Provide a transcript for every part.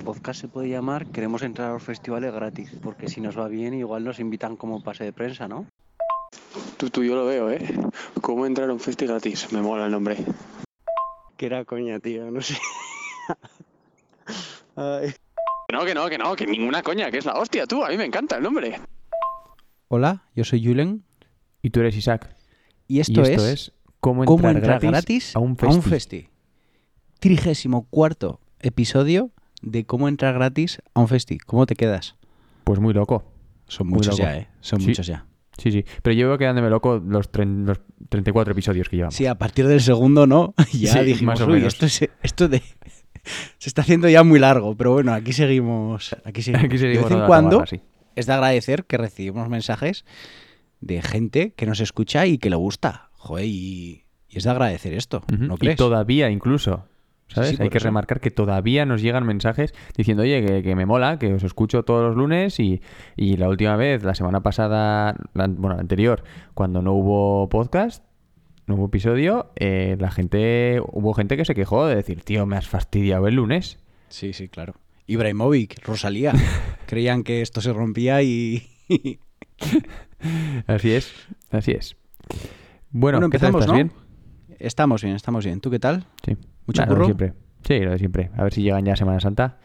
podcast se puede llamar Queremos entrar a los festivales gratis, porque si nos va bien igual nos invitan como pase de prensa, ¿no? Tú, tú, yo lo veo, ¿eh? ¿Cómo entrar a un festi gratis? Me mola el nombre. Que era coña, tío, no sé. Ay. Que no, que no, que no, que ninguna coña, que es la hostia, tú. A mí me encanta el nombre. Hola, yo soy Julen Y tú eres Isaac. y esto, y esto es, es, cómo ¿Cómo entrar, gratis, gratis a un festi. festi. Trigésimo cuarto episodio de cómo entrar gratis a un festi. ¿Cómo te quedas? Pues muy loco. Son Muy muchos loco. ya, ¿eh? Son Sí. muchos ya. Sí, sí. Pero yo veo quedándome loco los, los 34 episodios que llevamos. Sí, a partir del segundo, ¿no? ya Sí, dijimos, más o "Uy, menos". esto, es- esto de... se está haciendo ya muy largo, pero bueno, aquí seguimos. Aquí seguimos. Aquí seguimos de vez en cuando sí. es de agradecer que recibimos mensajes de gente que nos escucha y que le gusta. Joder, y, y es de agradecer esto. ¿no y crees? todavía incluso, ¿sabes? Sí, sí, Hay que eso. remarcar que todavía nos llegan mensajes diciendo, oye, que, que me mola, que os escucho todos los lunes y, y la última vez, la semana pasada, la- bueno, la anterior, cuando no hubo podcast, no hubo episodio, eh, la gente, hubo gente que se quejó de decir, tío, me has fastidiado el lunes. Sí, sí, claro. Ibrahimovic, Rosalía. Creían que esto se rompía y... Así es, así es. Bueno, Bueno, ¿qué tal? empezamos, ¿Estás ¿no? bien? estamos bien, estamos bien. ¿Tú qué tal? Sí. ¿Mucho lo curro? siempre. Sí, lo de siempre. A ver si llegan ya Semana Santa.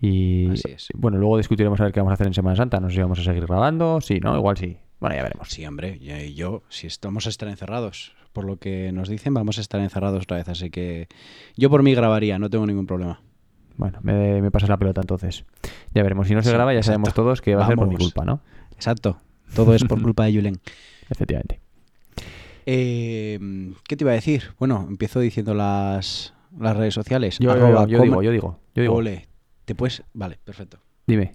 Y Así es. bueno, luego discutiremos a ver qué vamos a hacer en Semana Santa. No sé si vamos a seguir grabando. Sí, ¿no? Igual sí. Bueno, ya veremos. Sí, hombre, y y yo, si estamos a estar encerrados, por lo que nos dicen, vamos a estar encerrados otra vez, así que yo por mí grabaría, no tengo ningún problema. Bueno, me, me pasas la pelota entonces. Ya veremos. Si no se Sí, graba, ya exacto. sabemos todos que va a ser por mi culpa, ¿no? Exacto, todo es por culpa de Julen. Efectivamente. Eh, ¿Qué te iba a decir? Bueno, empiezo diciendo las, las redes sociales. Yo, Arroba yo, digo, yo digo, yo digo. Ole, te puedes... Vale, perfecto. Dime.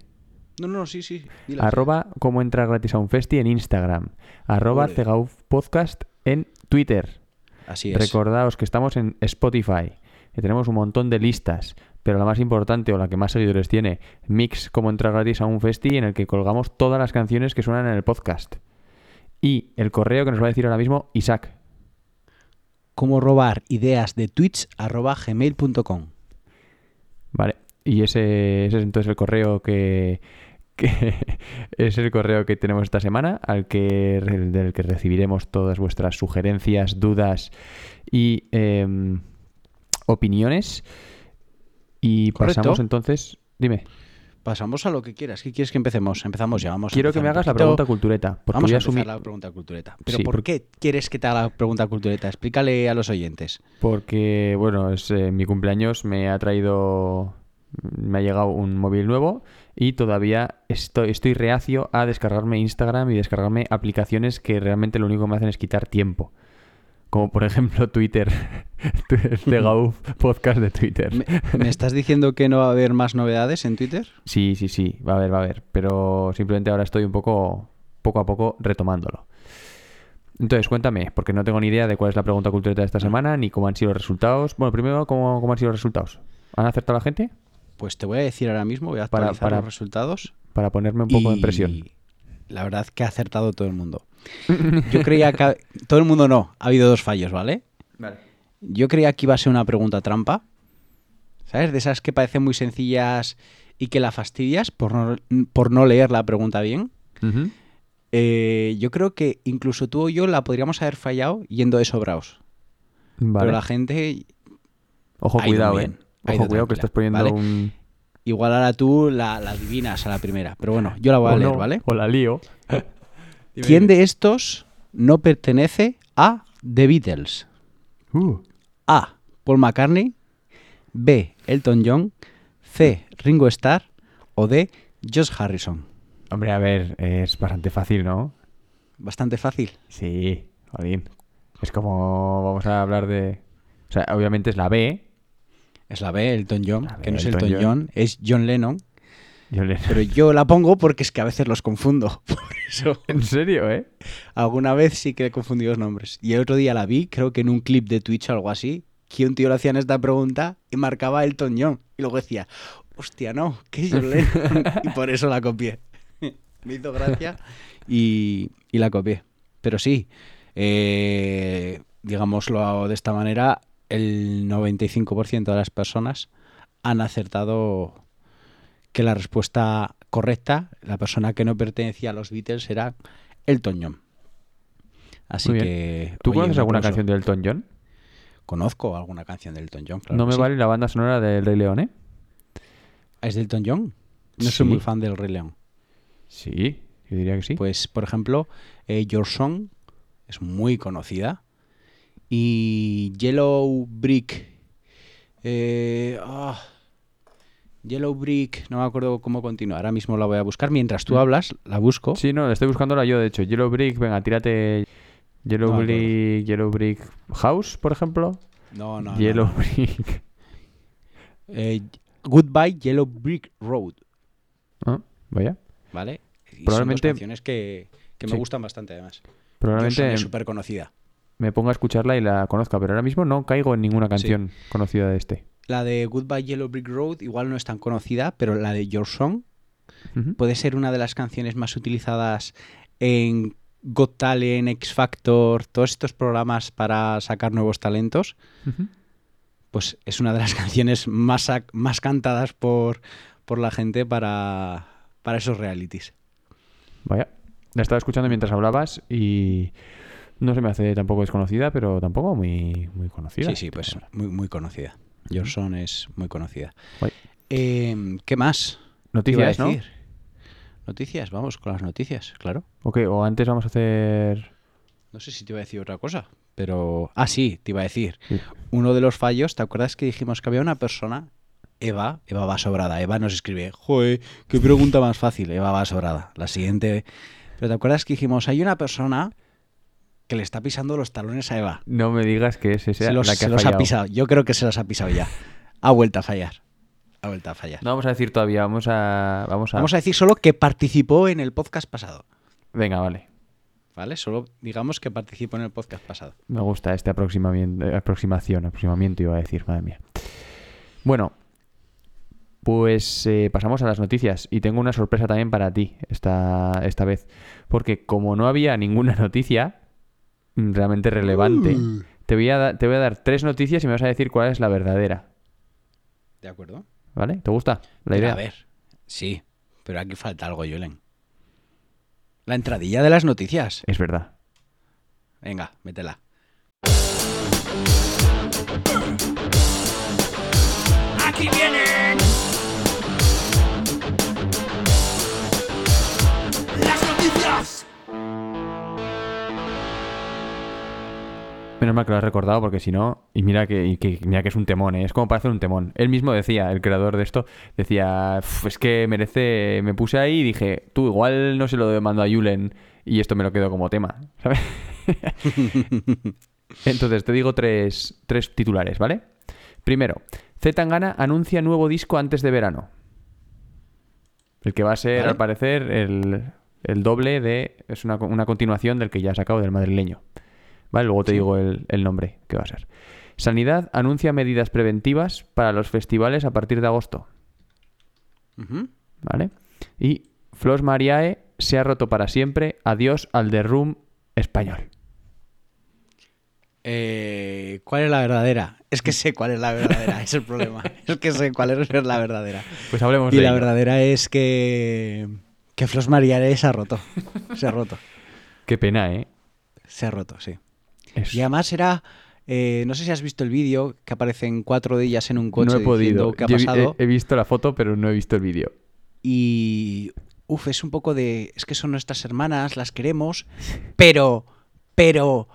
No, no, sí, sí. Arroba cómo entrar gratis a un festi en Instagram. Arroba. Cegauf Podcast en Twitter. Así es. Recordaos que estamos en Spotify, que tenemos un montón de listas, pero la más importante o la que más seguidores tiene, Mix como entrar gratis a un festi en el que colgamos todas las canciones que suenan en el podcast. Y el correo que nos va a decir ahora mismo Isaac. Cómo robar ideas de tweets arroba gmail.com. Vale. Y ese, ese es entonces el correo que, que es el correo que tenemos esta semana, al que del que recibiremos todas vuestras sugerencias, dudas y em, opiniones. Y Correcto. pasamos entonces. Dime, Pasamos a lo que quieras. ¿Qué quieres que empecemos? Empezamos ya. Vamos a quiero que me hagas la pregunta cultureta. Porque Vamos voy a asumir. la pregunta cultureta. ¿Pero Sí, por porque- qué quieres que te haga la pregunta cultureta? Explícale a los oyentes. Porque, bueno, es eh, mi cumpleaños, me ha traído. Me ha llegado un móvil nuevo y todavía estoy, estoy reacio a descargarme Instagram y descargarme aplicaciones que realmente lo único que me hacen es quitar tiempo. Como por ejemplo Twitter. de Gauf podcast de Twitter. ¿Me, me estás diciendo que no va a haber más novedades en Twitter? Sí, sí, sí, va a haber, va a haber. Pero simplemente ahora estoy un poco, poco a poco retomándolo. Entonces, cuéntame, porque no tengo ni idea de cuál es la pregunta cultureta de esta semana, ni cómo han sido los resultados. Bueno, primero, ¿cómo, cómo han sido los resultados? ¿Han acertado la gente? Pues te voy a decir ahora mismo, voy a Para- actualizar para- los resultados. Para ponerme un poco y en presión. La verdad que ha acertado todo el mundo. Yo creía que... Todo el mundo no, ha habido dos fallos, ¿vale? Yo creía que iba a ser una pregunta trampa. ¿Sabes? De esas que parecen muy sencillas y que la fastidias por no, por no leer la pregunta bien. Eh, yo creo que incluso tú o yo la podríamos haber fallado yendo de sobraos. Vale. Pero la gente, Ojo, cuidado, bien, eh. Ojo, cuidado que estás poniendo ¿vale? un... igual ahora tú la, la adivinas a la primera. Pero bueno, yo la voy a o leer, no, ¿vale? O la lío. ¿Quién de estos no pertenece a The Beatles? Uh, A. Paul McCartney. B. Elton John. C. Ringo Starr. O D. Josh Harrison. Hombre, a ver, es bastante fácil, ¿no? Bastante fácil. Sí, jolín. Es como vamos a hablar de... O sea, obviamente es la B. Es la B, Elton John. B, que no es Elton Elton John. John, es John Lennon. Yo le- Pero yo la pongo porque es que a veces los confundo. Por eso, En serio, ¿eh? alguna vez sí que he confundido los nombres. Y el otro día la vi, creo que en un clip de Twitch o algo así, que un tío le hacían esta pregunta y marcaba Elton John. Y luego decía, hostia, no, que es John y por eso la copié. Me hizo gracia y, y la copié. Pero sí, eh, digámoslo de esta manera, el 95% de las personas han acertado que la respuesta correcta, la persona que no pertenecía a los Beatles era Elton John. Así Muy bien. que. ¿Tú oye, conoces un alguna canción de Elton John? Conozco alguna canción de Elton John. claro no me sí. vale la banda sonora del Rey León, ¿eh? ¿Es de Elton John? No Sí. soy muy fan del Rey León. Sí, yo diría que sí. Pues, por ejemplo, eh, Your Song es muy conocida. Y Yellow Brick. eh, ah, Yellow Brick, no me acuerdo cómo continúa. Ahora mismo la voy a buscar. Mientras tú Mm. hablas, la busco. Sí, no, estoy buscándola yo, de hecho. Yellow Brick, venga, tírate. Yellow No Brick, Yellow Brick House, por ejemplo. No, no. Yellow no. Brick. Eh, Goodbye Yellow Brick Road. Ah, vaya. ¿Vale? Y son dos canciones que, que me Sí. gustan bastante, además. Probablemente es súper conocida. me ponga a escucharla y la conozca, pero ahora mismo no caigo en ninguna canción conocida de este. La de Goodbye Yellow Brick Road igual no es tan conocida, pero la de Your Song puede ser una de las canciones más utilizadas en Got Talent, X Factor, todos estos programas para sacar nuevos talentos. Pues es una de las canciones más, más cantadas por, por la gente para, para esos realities. Vaya. La estaba escuchando mientras hablabas y no se me hace tampoco desconocida, pero tampoco muy, muy conocida. Sí, sí, pues muy, muy conocida. Your Song es muy conocida. Eh, ¿Qué más? Noticias, ¿no? Noticias, vamos con las noticias, claro. Ok, o antes vamos a hacer... No sé si te iba a decir otra cosa, pero... Ah, sí, te iba a decir. Sí. Uno de los fallos, ¿te acuerdas que dijimos que había una persona, Eva, Eva va sobrada, Eva nos escribe, joder, qué pregunta más fácil, Eva va sobrada. La siguiente... Pero ¿te acuerdas que dijimos, hay una persona que le está pisando los talones a Eva? No me digas que ese sea Se los, la que se ha los ha pisado, yo creo que se los ha pisado ya. Ha vuelto a fallar. Ha vuelto a fallar. No vamos a decir todavía, vamos a... Vamos a... Vamos a decir solo que participó en el podcast pasado. Venga, vale. ¿Vale? Solo digamos que participó en el podcast pasado. Me gusta este aproximamiento, aproximación, aproximamiento iba a decir, madre mía. Bueno, pues eh, pasamos a las noticias y tengo una sorpresa también para ti esta, esta vez. Porque como no había ninguna noticia realmente relevante, te, voy a te voy a dar tres noticias y me vas a decir cuál es la verdadera. ¿De acuerdo? ¿Vale? ¿Te gusta la Pero, idea? A ver, sí, pero aquí falta algo, Julen. La entradilla de las noticias. Es verdad. Venga, métela. Aquí vienen Menos mal que lo has recordado porque si no, y mira que, y que- mira que es un temón, ¿eh? es como para hacer un temón. Él mismo decía, el creador de esto, decía, "Uf, es que merece, me puse ahí y dije, tú igual no se lo mando a Julen y esto me lo quedo como tema, ¿sabes? Entonces te digo tres, tres titulares, ¿vale? Primero, Z Tangana anuncia nuevo disco antes de verano. El que va a ser, Vale. al parecer, el, el doble de... Es una, una continuación del que ya ha sacado del madrileño. ¿Vale? Luego te digo el, el nombre que va a ser. Sanidad anuncia medidas preventivas para los festivales a partir de agosto. ¿Vale? Y Flos Mariae se ha roto para siempre. Adiós al The Room español. Eh, ¿Cuál es la verdadera? Es que sé cuál es la verdadera, es el problema. Es que sé cuál es la verdadera. Pues hablemos Y de la ello. verdadera es que. Que Flos Mariae se ha roto. Se ha roto. Qué pena, ¿eh? Se ha roto, sí. Y además era. eh, no sé si has visto el vídeo que aparecen cuatro de ellas en un coche no he podido. qué ha pasado. he, he visto la foto, pero no he visto el vídeo. Y. Uf, es un poco de. Es que son nuestras hermanas, las queremos. Pero. Pero.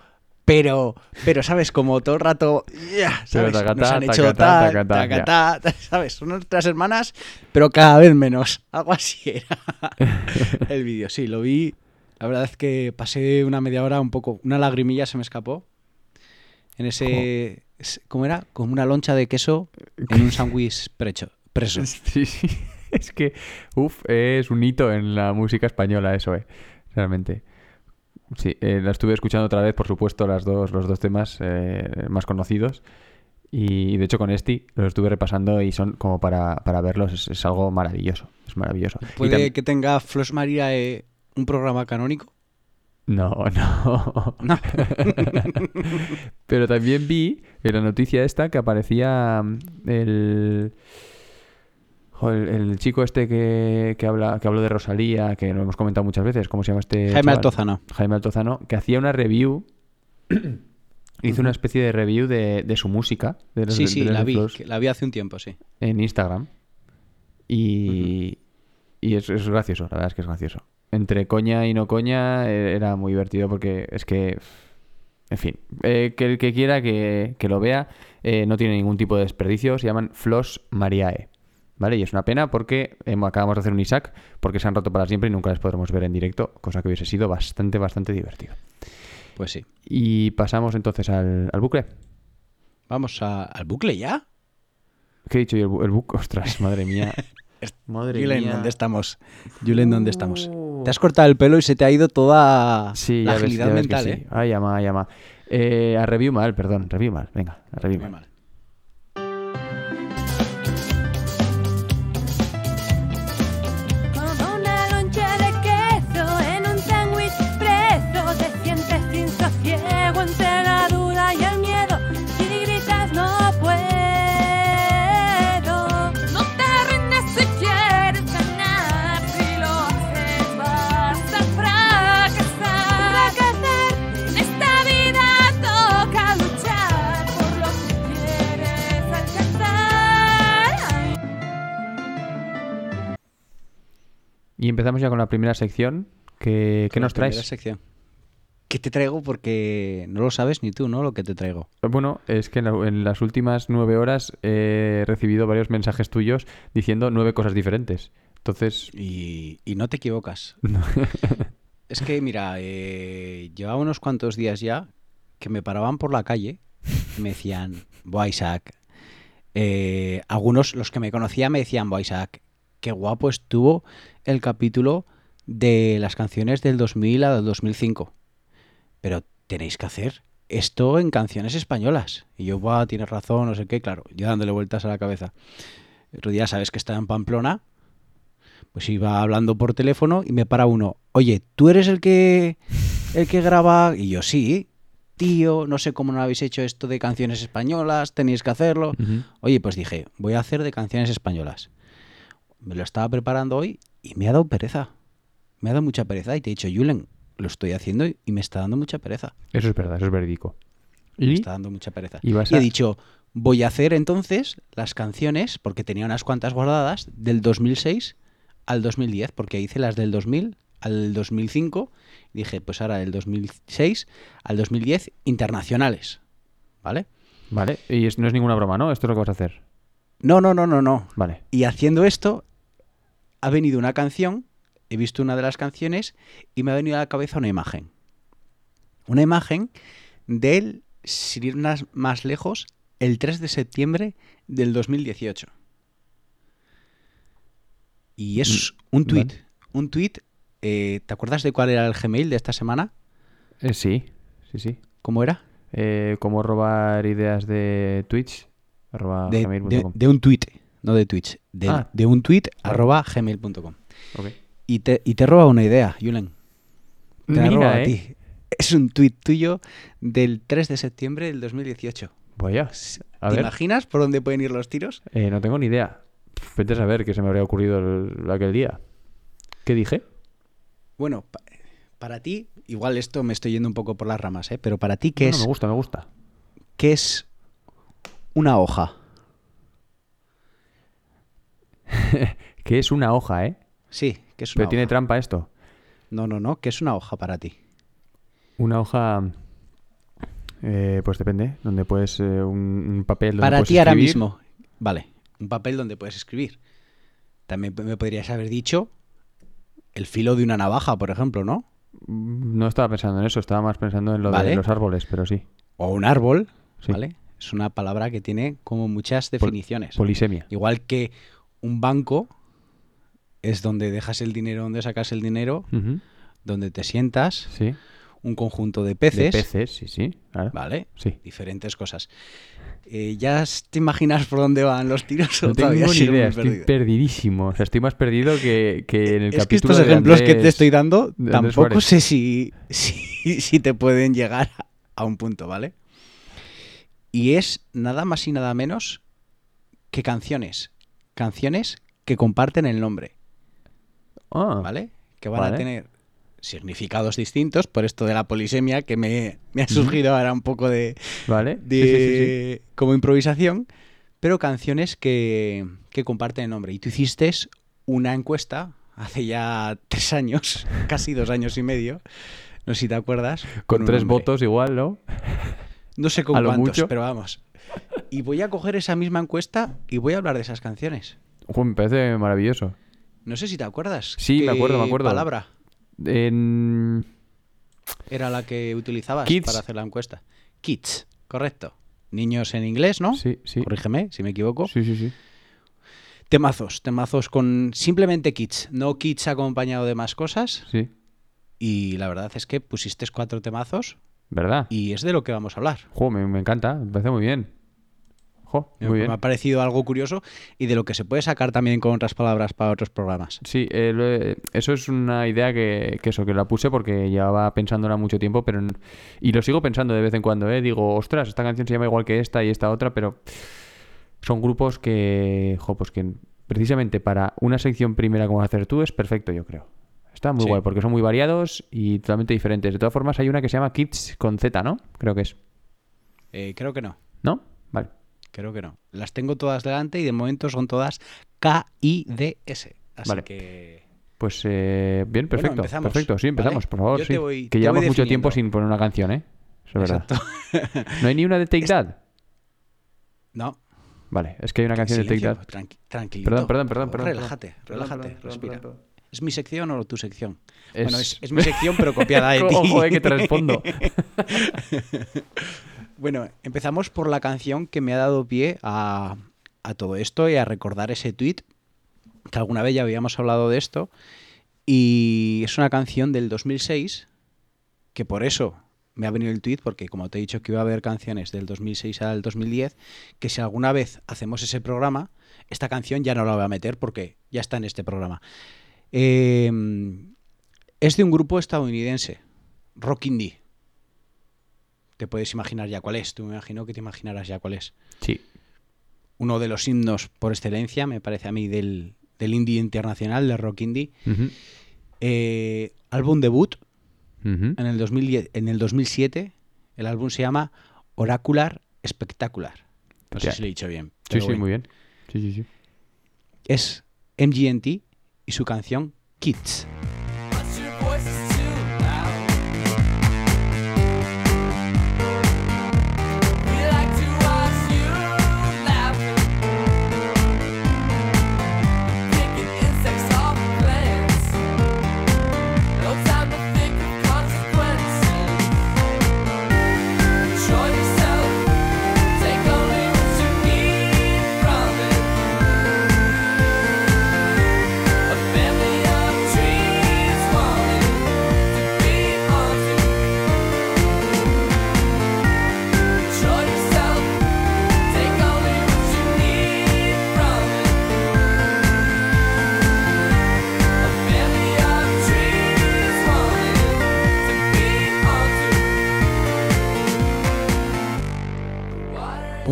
Pero. Pero, ¿sabes? Como todo el rato. ya, ¿Sabes? Nos han hecho tacatá, tal, ¿Sabes? Son nuestras hermanas, pero cada vez menos. Algo así era. el vídeo, sí, lo vi. La verdad es que pasé una media hora un poco. Una lagrimilla se me escapó. En ese. es- ¿Cómo era? Como una loncha de queso en un sándwich precho- preso. Sí, sí. Es que, uff, es un hito en la música española eso, eh. Realmente. Sí, eh, la estuve escuchando otra vez, por supuesto, las dos, los dos temas eh, más conocidos. Y de hecho con Esti los estuve repasando y son como para, para verlos, es, es algo maravilloso. Es maravilloso. ¿Puede que tenga Flos María eh, un programa canónico? No, no. No. Pero también vi en la noticia esta que aparecía mm, el... El, chico este que, que habla que habló de Rosalía, que lo hemos comentado muchas veces, ¿cómo se llama este? Jaime chaval? Altozano. Jaime Altozano, que hacía una review. hizo una especie de review de, de su música. De los- Sí, de sí, la vi. La vi hace un tiempo, sí. En Instagram. Y, y es, es gracioso, la verdad es que es gracioso. Entre coña y no coña eh, era muy divertido porque es que. En fin, eh, que el que quiera que, que lo vea eh, no tiene ningún tipo de desperdicio. Se llaman Flos Mariae. ¿Vale? Y es una pena porque acabamos de hacer un Isaac porque se han roto para siempre y nunca les podremos ver en directo, cosa que hubiese sido bastante, bastante divertido. Pues sí. Y pasamos entonces al, al bucle. Vamos a- al bucle ya. ¿Qué he dicho yo? El, bu- el bucle. Ostras, madre mía. Madre Julen, mía. ¿dónde estamos? Julen, ¿dónde estamos? Uh. Te has cortado el pelo y se te ha ido toda Sí, la agilidad ves mental, sí. ¿eh? Ay, ama, ay, ama. Eh, a review mal, perdón. Review mal. Venga, a review mal. Y empezamos ya con la primera sección. ¿Qué, ¿qué nos traes? primera sección. ¿Qué te traigo? Porque no lo sabes ni tú, ¿no? Lo que te traigo. Bueno, es que en, la- en las últimas nueve horas he recibido varios mensajes tuyos diciendo nueve cosas diferentes. Entonces, Y, y no te equivocas. es que, mira, eh, llevaba unos cuantos días ya que me paraban por la calle y me decían, Buah, Isaac. Eh, algunos, los que me conocían, me decían, Buah, Isaac, qué guapo estuvo el capítulo de las canciones del 2000 al 2005. Pero tenéis que hacer esto en canciones españolas. Y yo, Buah, tienes razón, no sé qué, claro, yo dándole vueltas a la cabeza. El otro día, sabes que estaba en Pamplona, pues iba hablando por teléfono y me para uno, oye, ¿tú eres el que el que graba? Y yo, sí, tío, no sé cómo no habéis hecho esto de canciones españolas, tenéis que hacerlo. Oye, pues dije, voy a hacer de canciones españolas. Me lo estaba preparando hoy y me ha dado pereza. Me ha dado mucha pereza y te he dicho, Julen, lo estoy haciendo y me está dando mucha pereza. eso es verdad, eso es verídico. Me Y está dando mucha pereza. y vas Y he dicho, voy a hacer entonces las canciones, porque tenía unas cuantas guardadas, del 2006 al 2010, porque hice las del 2000 al 2005. Y dije, pues ahora del 2006 al 2010, internacionales. ¿Vale? Vale, y es- no es ninguna broma, ¿no? Esto es lo que vas a hacer. No, no, no, no, no. Vale. Y haciendo esto, ha venido una canción, he visto una de las canciones y me ha venido a la cabeza una imagen. Una imagen del, sin ir más, lejos, el 3 de septiembre del 2018. Y es un vale. tweet. Un tweet. eh, ¿Te acuerdas de cuál era el Gmail de esta semana? Eh, sí, sí, sí. ¿Cómo era? Eh, ¿Cómo robar ideas de Twitch? Arroba De, de- de un tweet, no de Twitch. De, Ah. de un tweet Vale. arroba gmail.com. Y te, y te roba una idea, Julen. Te la roba a ¿eh? ti. Es un tuit tuyo del 3 de septiembre del 2018. Vaya. A ¿Te ver, imaginas por dónde pueden ir los tiros? eh, no tengo ni idea. Vete a saber qué se me habría ocurrido el- aquel día. ¿Qué dije? Bueno, pa- para ti, igual esto me estoy yendo un poco por las ramas, ¿eh? pero para ti, ¿qué, No, no, es, me gusta, me gusta. ¿qué es una hoja? Que es una hoja, ¿eh? Sí, ¿qué es una Pero tiene trampa esto. No, no, no, ¿qué es una hoja para ti? Una hoja. eh, pues depende. Donde puedes. eh, un, un papel. Donde Para puedes ti ahora mismo, vale, un papel donde puedes escribir. También me podrías haber dicho el filo de una navaja, por ejemplo, ¿no? Mm, No estaba pensando en eso, estaba más pensando en lo Vale. de los árboles, pero sí. O un árbol, Sí. ¿vale? Es una palabra que tiene como muchas definiciones. Polisemia. Igual que un banco es donde dejas el dinero, donde sacas el dinero, donde te sientas, Sí. un conjunto de De peces, peces, sí, sí. Claro. ¿vale? Sí. Diferentes cosas. Eh, ¿Ya te imaginas por dónde van los tiros? No tengo todavía ni idea, estoy perdido? perdidísimo. O sea, estoy más perdido que, que en el es que estos de ejemplos que te estoy dando tampoco sé si, si, si te pueden llegar a un punto, ¿vale? Y es nada más y nada menos que canciones. Canciones que comparten el nombre, Ah, ¿vale? Que van Vale. a tener significados distintos por esto de la polisemia que me, me ha surgido ahora un poco de, Vale. de Sí, sí, sí, sí. como improvisación, pero canciones que, que comparten el nombre. Y tú hiciste una encuesta hace ya tres años, casi dos años y medio, no sé si te acuerdas. Con tres votos igual, ¿no? No sé con cuántos, mucho. pero vamos. Y voy a coger esa misma encuesta y voy a hablar de esas canciones. Ojo, me parece maravilloso. No sé si te acuerdas. Sí, me ¿Qué acuerdo, me acuerdo. palabra En... era la que utilizabas Kids. para hacer la encuesta? Kids, correcto. Niños en inglés, ¿no? Sí, sí. Corrígeme si me equivoco. Sí, sí, sí. Temazos, temazos con simplemente kids, no kids acompañado de más cosas. Sí. Y la verdad es que pusiste cuatro temazos ¿Verdad? y es de lo que vamos a hablar. Me encanta. Me parece muy bien. Jo, Me, muy me bien. ha parecido algo curioso y de lo que se puede sacar también con otras palabras para otros programas. Sí, eh, eso es una idea que, que eso, que la puse porque llevaba pensándola mucho tiempo, pero y lo sigo pensando de vez en cuando, ¿eh? Digo, ostras, esta canción se llama igual que esta y esta otra, pero son grupos que, jo, pues que precisamente para una sección primera como hacer tú es perfecto, yo creo. Está muy Sí. guay porque son muy variados y totalmente diferentes. De todas formas, hay una que se llama Kids con Z, ¿no? Creo que es. Eh, creo que no, ¿No? Vale. Creo que no. Las tengo todas delante y de momento son todas K-I-D-S. Así Vale. que... Pues eh, bien, Bueno, perfecto. empezamos, perfecto, sí, empezamos, ¿vale? por favor. Yo sí. te voy- que te llevamos voy mucho tiempo sin poner una canción, ¿eh? Eso es verdad. ¿No hay ni una de Take That? No. Vale, es que hay una canción de Take That. tranqui- tranquilito. Perdón, perdón, perdón, perdón, Relájate, relájate, Perdón, perdón, respira. ¿Es mi sección o tu sección? Es- Bueno, es, es mi sección, pero copiada de ti. Ojo, eh, que te respondo. Bueno, empezamos por la canción que me ha dado pie a, todo esto y a recordar ese tweet que alguna vez ya habíamos hablado de esto. Y es una canción del 2006 que por eso me ha venido el tweet, porque como te he dicho que iba a haber canciones del 2006 al 2010, que si alguna vez hacemos ese programa, esta canción ya no la voy a meter porque ya está en este programa. Eh, es de un grupo estadounidense, Rock Indie. Te puedes imaginar ya cuál es, tú me imagino que te imaginarás ya cuál es. Sí. Uno de los himnos por excelencia, me parece a mí, del, del indie internacional, de rock indie. Eh, álbum debut en el, 2010, en el 2007. El álbum se llama Oracular Spectacular. No sé si lo he dicho bien. Sí, sí, bueno. muy bien. Sí, sí, sí. Es MGMT y su canción Kids.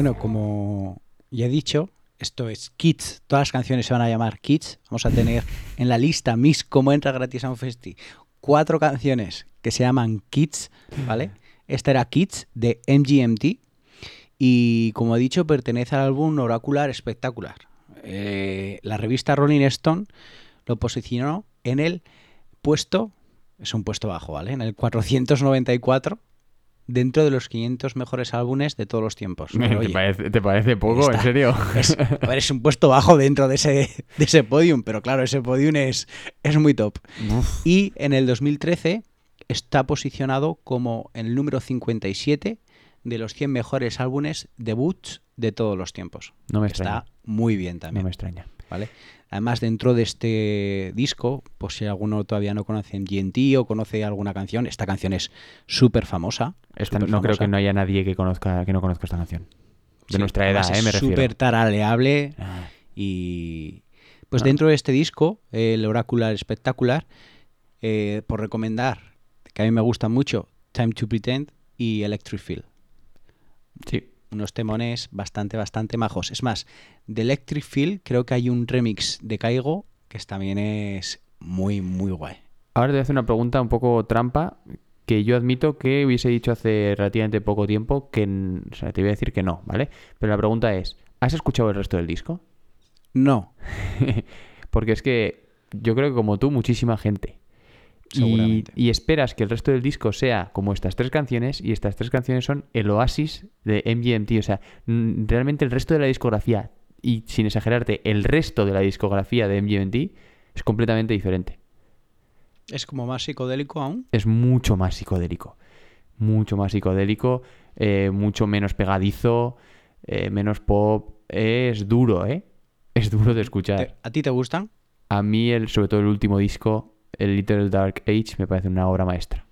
Bueno, como ya he dicho, esto es Kids. Todas las canciones se van a llamar Kids. Vamos a tener en la lista Miss como entra gratis a un festi cuatro canciones que se llaman Kids, ¿vale? Esta era Kids de MGMT y como he dicho pertenece al álbum Oracular Espectacular. Eh, la revista Rolling Stone lo posicionó en el puesto, es un puesto bajo, ¿vale? En el 494 dentro de los 500 mejores álbumes de todos los tiempos. Pero, ¿Te, parece, te parece poco? ¿En serio? es, a ver, es un puesto bajo dentro de ese, de ese podium, pero claro, ese podium es, es muy top. Uf. Y en el 2013 está posicionado como el número 57 de los 100 mejores álbumes debuts de todos los tiempos. No me extraña. Está muy bien No también. me extraña. ¿Vale? Además, dentro de este disco, por si alguno todavía no conoce MGMT o conoce alguna canción, esta canción es súper famosa. Esta- no creo que no haya nadie que conozca que no conozca esta canción. De Sí, nuestra edad, además ¿eh? Me es refiero. súper taraleable Ah, y pues Ah. dentro de este disco, el Oracular Espectacular, eh, por recomendar, que a mí me gusta mucho, Time to Pretend y Electric Feel. Sí. Unos temones bastante, bastante majos. Es más, de Electric Feel creo que hay un remix de Caigo que también es muy, muy guay. Ahora te voy a hacer una pregunta un poco trampa que yo admito que hubiese dicho hace relativamente poco tiempo que... O sea, te voy a decir que no, ¿vale? Pero la pregunta es, ¿has escuchado el resto del disco? No, Porque es que yo creo que como tú, muchísima gente. Y, Seguramente. y esperas que el resto del disco sea como estas tres canciones, y estas tres canciones son el oasis de MGMT. O sea, realmente el resto de la discografía, y sin exagerarte, el resto de la discografía de MGMT es completamente diferente. es como más psicodélico aún. Es mucho más psicodélico. Mucho más psicodélico, eh, mucho menos pegadizo, eh, menos pop. Es duro, ¿eh? Es duro de escuchar. ¿Te- ¿A ti te gustan? A mí, el, sobre todo el último disco, el Little Dark Age, me parece una obra maestra.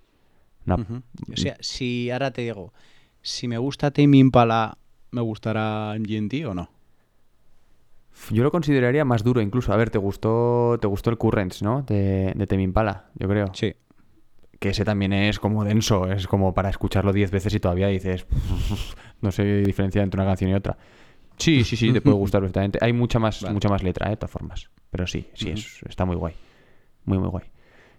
Una-. O sea, si ahora te digo, si me gusta Tame Impala, ¿me gustará MGMT o no? Yo lo consideraría más duro incluso. A ver, ¿te gustó, te gustó el Currents, no? De, de Tame Impala, yo creo. Sí. Que ese también es como denso, es como para escucharlo 10 veces y todavía dices, no sé diferencia entre una canción y otra. Sí, sí, sí, te puede gustar perfectamente. Hay mucha más, Vale. mucha más letra, ¿eh? de todas formas. Pero sí, sí, es- está muy guay. Muy, muy guay.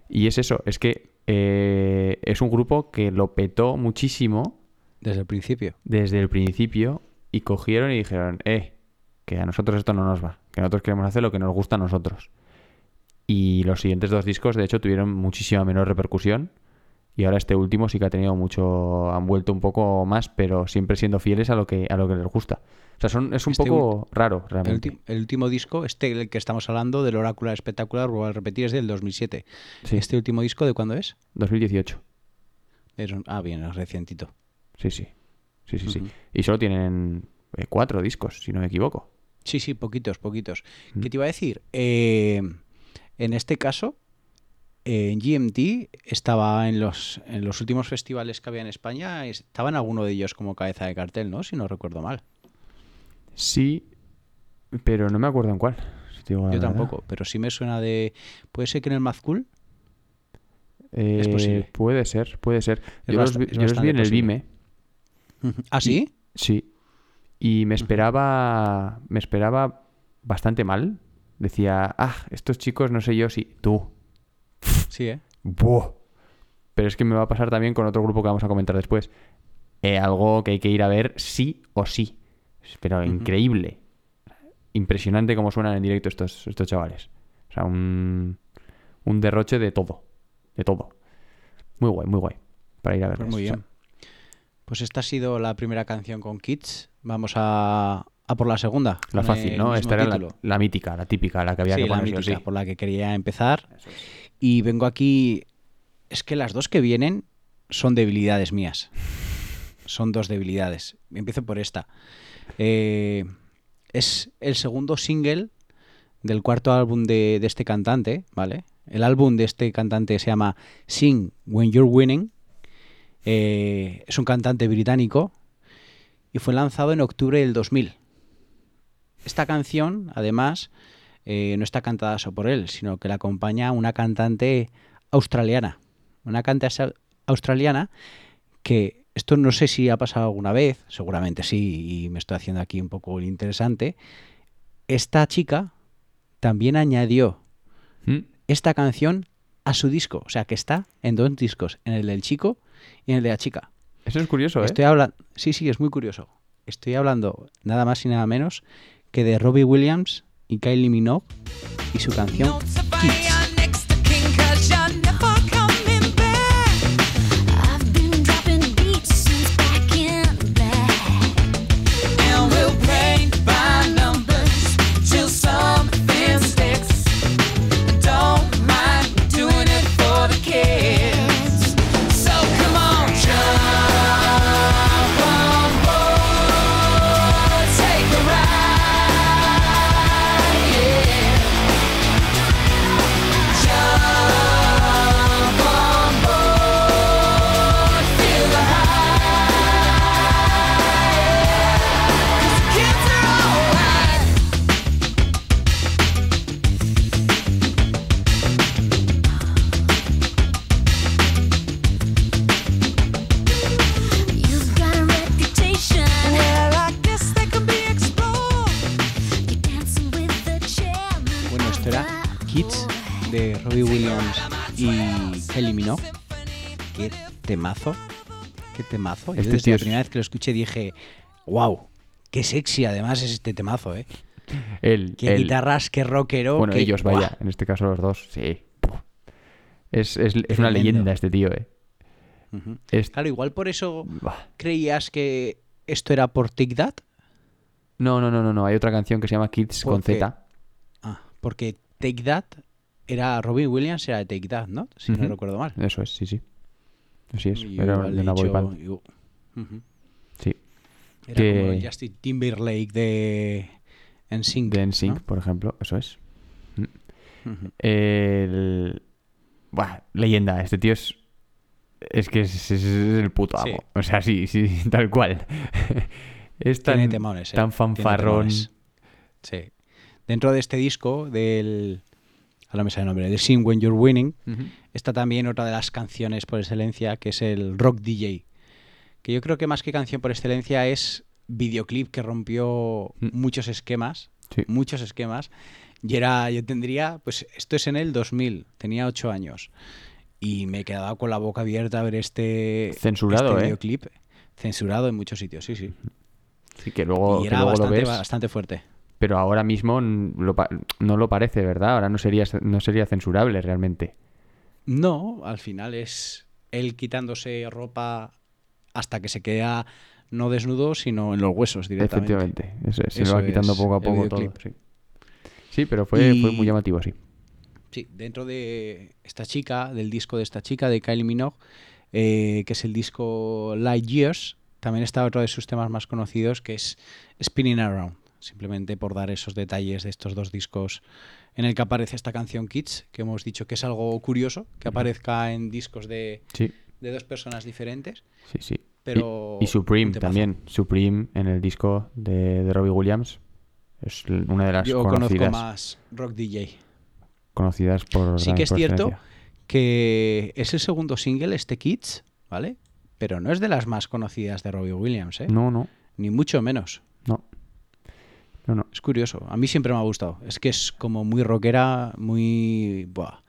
Y es eso, es que eh, es un grupo que lo petó muchísimo Desde el principio. desde el principio y cogieron y dijeron, eh, que a nosotros esto no nos va, que nosotros queremos hacer lo que nos gusta a nosotros. Y los siguientes dos discos, de hecho, tuvieron muchísima menor repercusión. Y ahora este último sí que ha tenido mucho, han vuelto un poco más, pero siempre siendo fieles a lo que, a lo que les gusta. O sea, son, es un Este poco raro, El, realmente. ulti- el último disco, este el que estamos hablando, del Oráculo Espectacular, vuelvo a repetir, es del 2007. Sí, ¿Este último disco de cuándo es? 2018. Es un- ah, bien, es recientito. Sí, sí. Sí, sí, sí. Y solo tienen eh, cuatro discos, si no me equivoco. Sí, sí, poquitos, poquitos. ¿Qué te iba a decir? Eh, en este caso, en GMT estaba en los, en los últimos festivales que había en España, estaba en alguno de ellos como cabeza de cartel, ¿no? Si no recuerdo mal. Sí, pero no me acuerdo en cuál. si Yo verdad. tampoco, pero sí me suena de... ¿Puede ser que en el Mazcool? Eh, posible. Puede ser, puede ser. Es Yo los, vi- es yo los vi bastante en el. Vime, ¿Ah, sí? sí. Y me esperaba, me esperaba bastante mal. Decía, ah, estos chicos, no sé yo si... Tú. Sí, ¿eh? ¡Buah! Pero es que me va a pasar también con otro grupo que vamos a comentar después. Eh, algo que hay que ir a ver sí o sí. Pero increíble. Impresionante cómo suenan en directo estos, estos chavales. O sea, un, un derroche de todo. De todo. Muy guay, muy guay. Para ir a verlos. Pues muy O sea, bien. Pues esta ha sido la primera canción con Kids. Vamos a, a por la segunda. la fácil, ¿no? Esta era la, la mítica, la típica, la que había sí, que la poner o mítica, sí. por la que quería empezar. Y vengo aquí. Es que las dos que vienen son debilidades mías. Son dos debilidades. Empiezo por esta. Eh, es el segundo single del cuarto álbum de, este cantante, ¿vale? El álbum de este cantante se llama Sing When You're Winning. Eh, es un cantante británico y fue lanzado en octubre del 2000. Esta canción, además, eh, no está cantada solo por él, sino que la acompaña una cantante australiana. Una cantante australiana que esto no sé si ha pasado alguna vez, seguramente sí, y me estoy haciendo aquí un poco el interesante. Esta chica también añadió ¿Mm? esta canción a su disco, o sea que está en dos discos, en el del chico y en el de la chica. Eso es curioso, ¿eh? Estoy hablando, sí, sí, es muy curioso. Estoy hablando nada más y nada menos que de Robbie Williams y Kylie Minogue y su canción Kids. Temazo. Qué temazo. Yo Este desde tío la es- primera vez que lo escuché dije, wow, qué sexy además es este temazo, ¿eh? Él, Qué él- guitarras, qué rockero. Bueno, qué- ellos, vaya, ¡buah! en este caso los dos, sí. Es, es, es una leyenda este tío, eh. Es- Claro, igual por eso creías que esto era por Take That. No, no, no, no, no. Hay otra canción que se llama Kids ¿Por con? Z. Ah, porque Take That era Robin Williams, era de Take That, ¿no? Si no recuerdo mal. Eso es, sí, sí. Así es. Y Era una boy band. y- Ujú. Sí. Era Que- como el Justin Timberlake de NSYNC. De NSYNC, ¿no? por ejemplo. Eso es. Ujú. El... Buah, leyenda. Este tío es... Es que es, es- es el puto amo. Sí. O sea, sí, sí, tal cual. es tan, Tiene temones, ¿eh? tan fanfarrón. Sí. Dentro de este disco del... Ahora me sale el nombre. De Sing When You're Winning. Está también otra de las canciones por excelencia, que es el Rock DJ. Que yo creo que más que canción por excelencia es videoclip que rompió Mm. muchos esquemas. Sí. Muchos esquemas. Y era, yo tendría, pues esto es en el 2000, tenía 8 años. Y me he quedado con la boca abierta a ver este, Censurado, este ¿eh? videoclip. Censurado en muchos sitios, sí, sí. Sí, que luego, y que era luego lo bastante, ves. bastante fuerte. Pero ahora mismo lo no lo parece, ¿verdad? Ahora no sería, no sería censurable realmente. No, al final es él quitándose ropa hasta que se queda no desnudo, sino en los huesos directamente. Efectivamente. Eso es, se Eso lo va quitando poco a poco todo. Sí, Sí, pero fue, fue muy llamativo, sí. Sí, dentro de esta chica, del disco de esta chica, de Kylie Minogue, eh, que es el disco Light Years, también está otro de sus temas más conocidos, que es Spinning Around. Simplemente por dar esos detalles de estos dos discos en el que aparece esta canción Kids, que hemos dicho que es algo curioso, que aparezca en discos de, Sí, de dos personas diferentes. sí, sí. Pero y, Supreme también. Supreme en el disco de, de Robbie Williams. Es una de las Yo conozco conocidas, más Rock DJ. conocidas por. Sí que es cierto que es el segundo single, este Kids, ¿vale? Pero no es de las más conocidas de Robbie Williams, ¿eh? No, no, Ni mucho menos. No. No. Es curioso. A mí siempre me ha gustado. Es que es como muy rockera, muy... buah,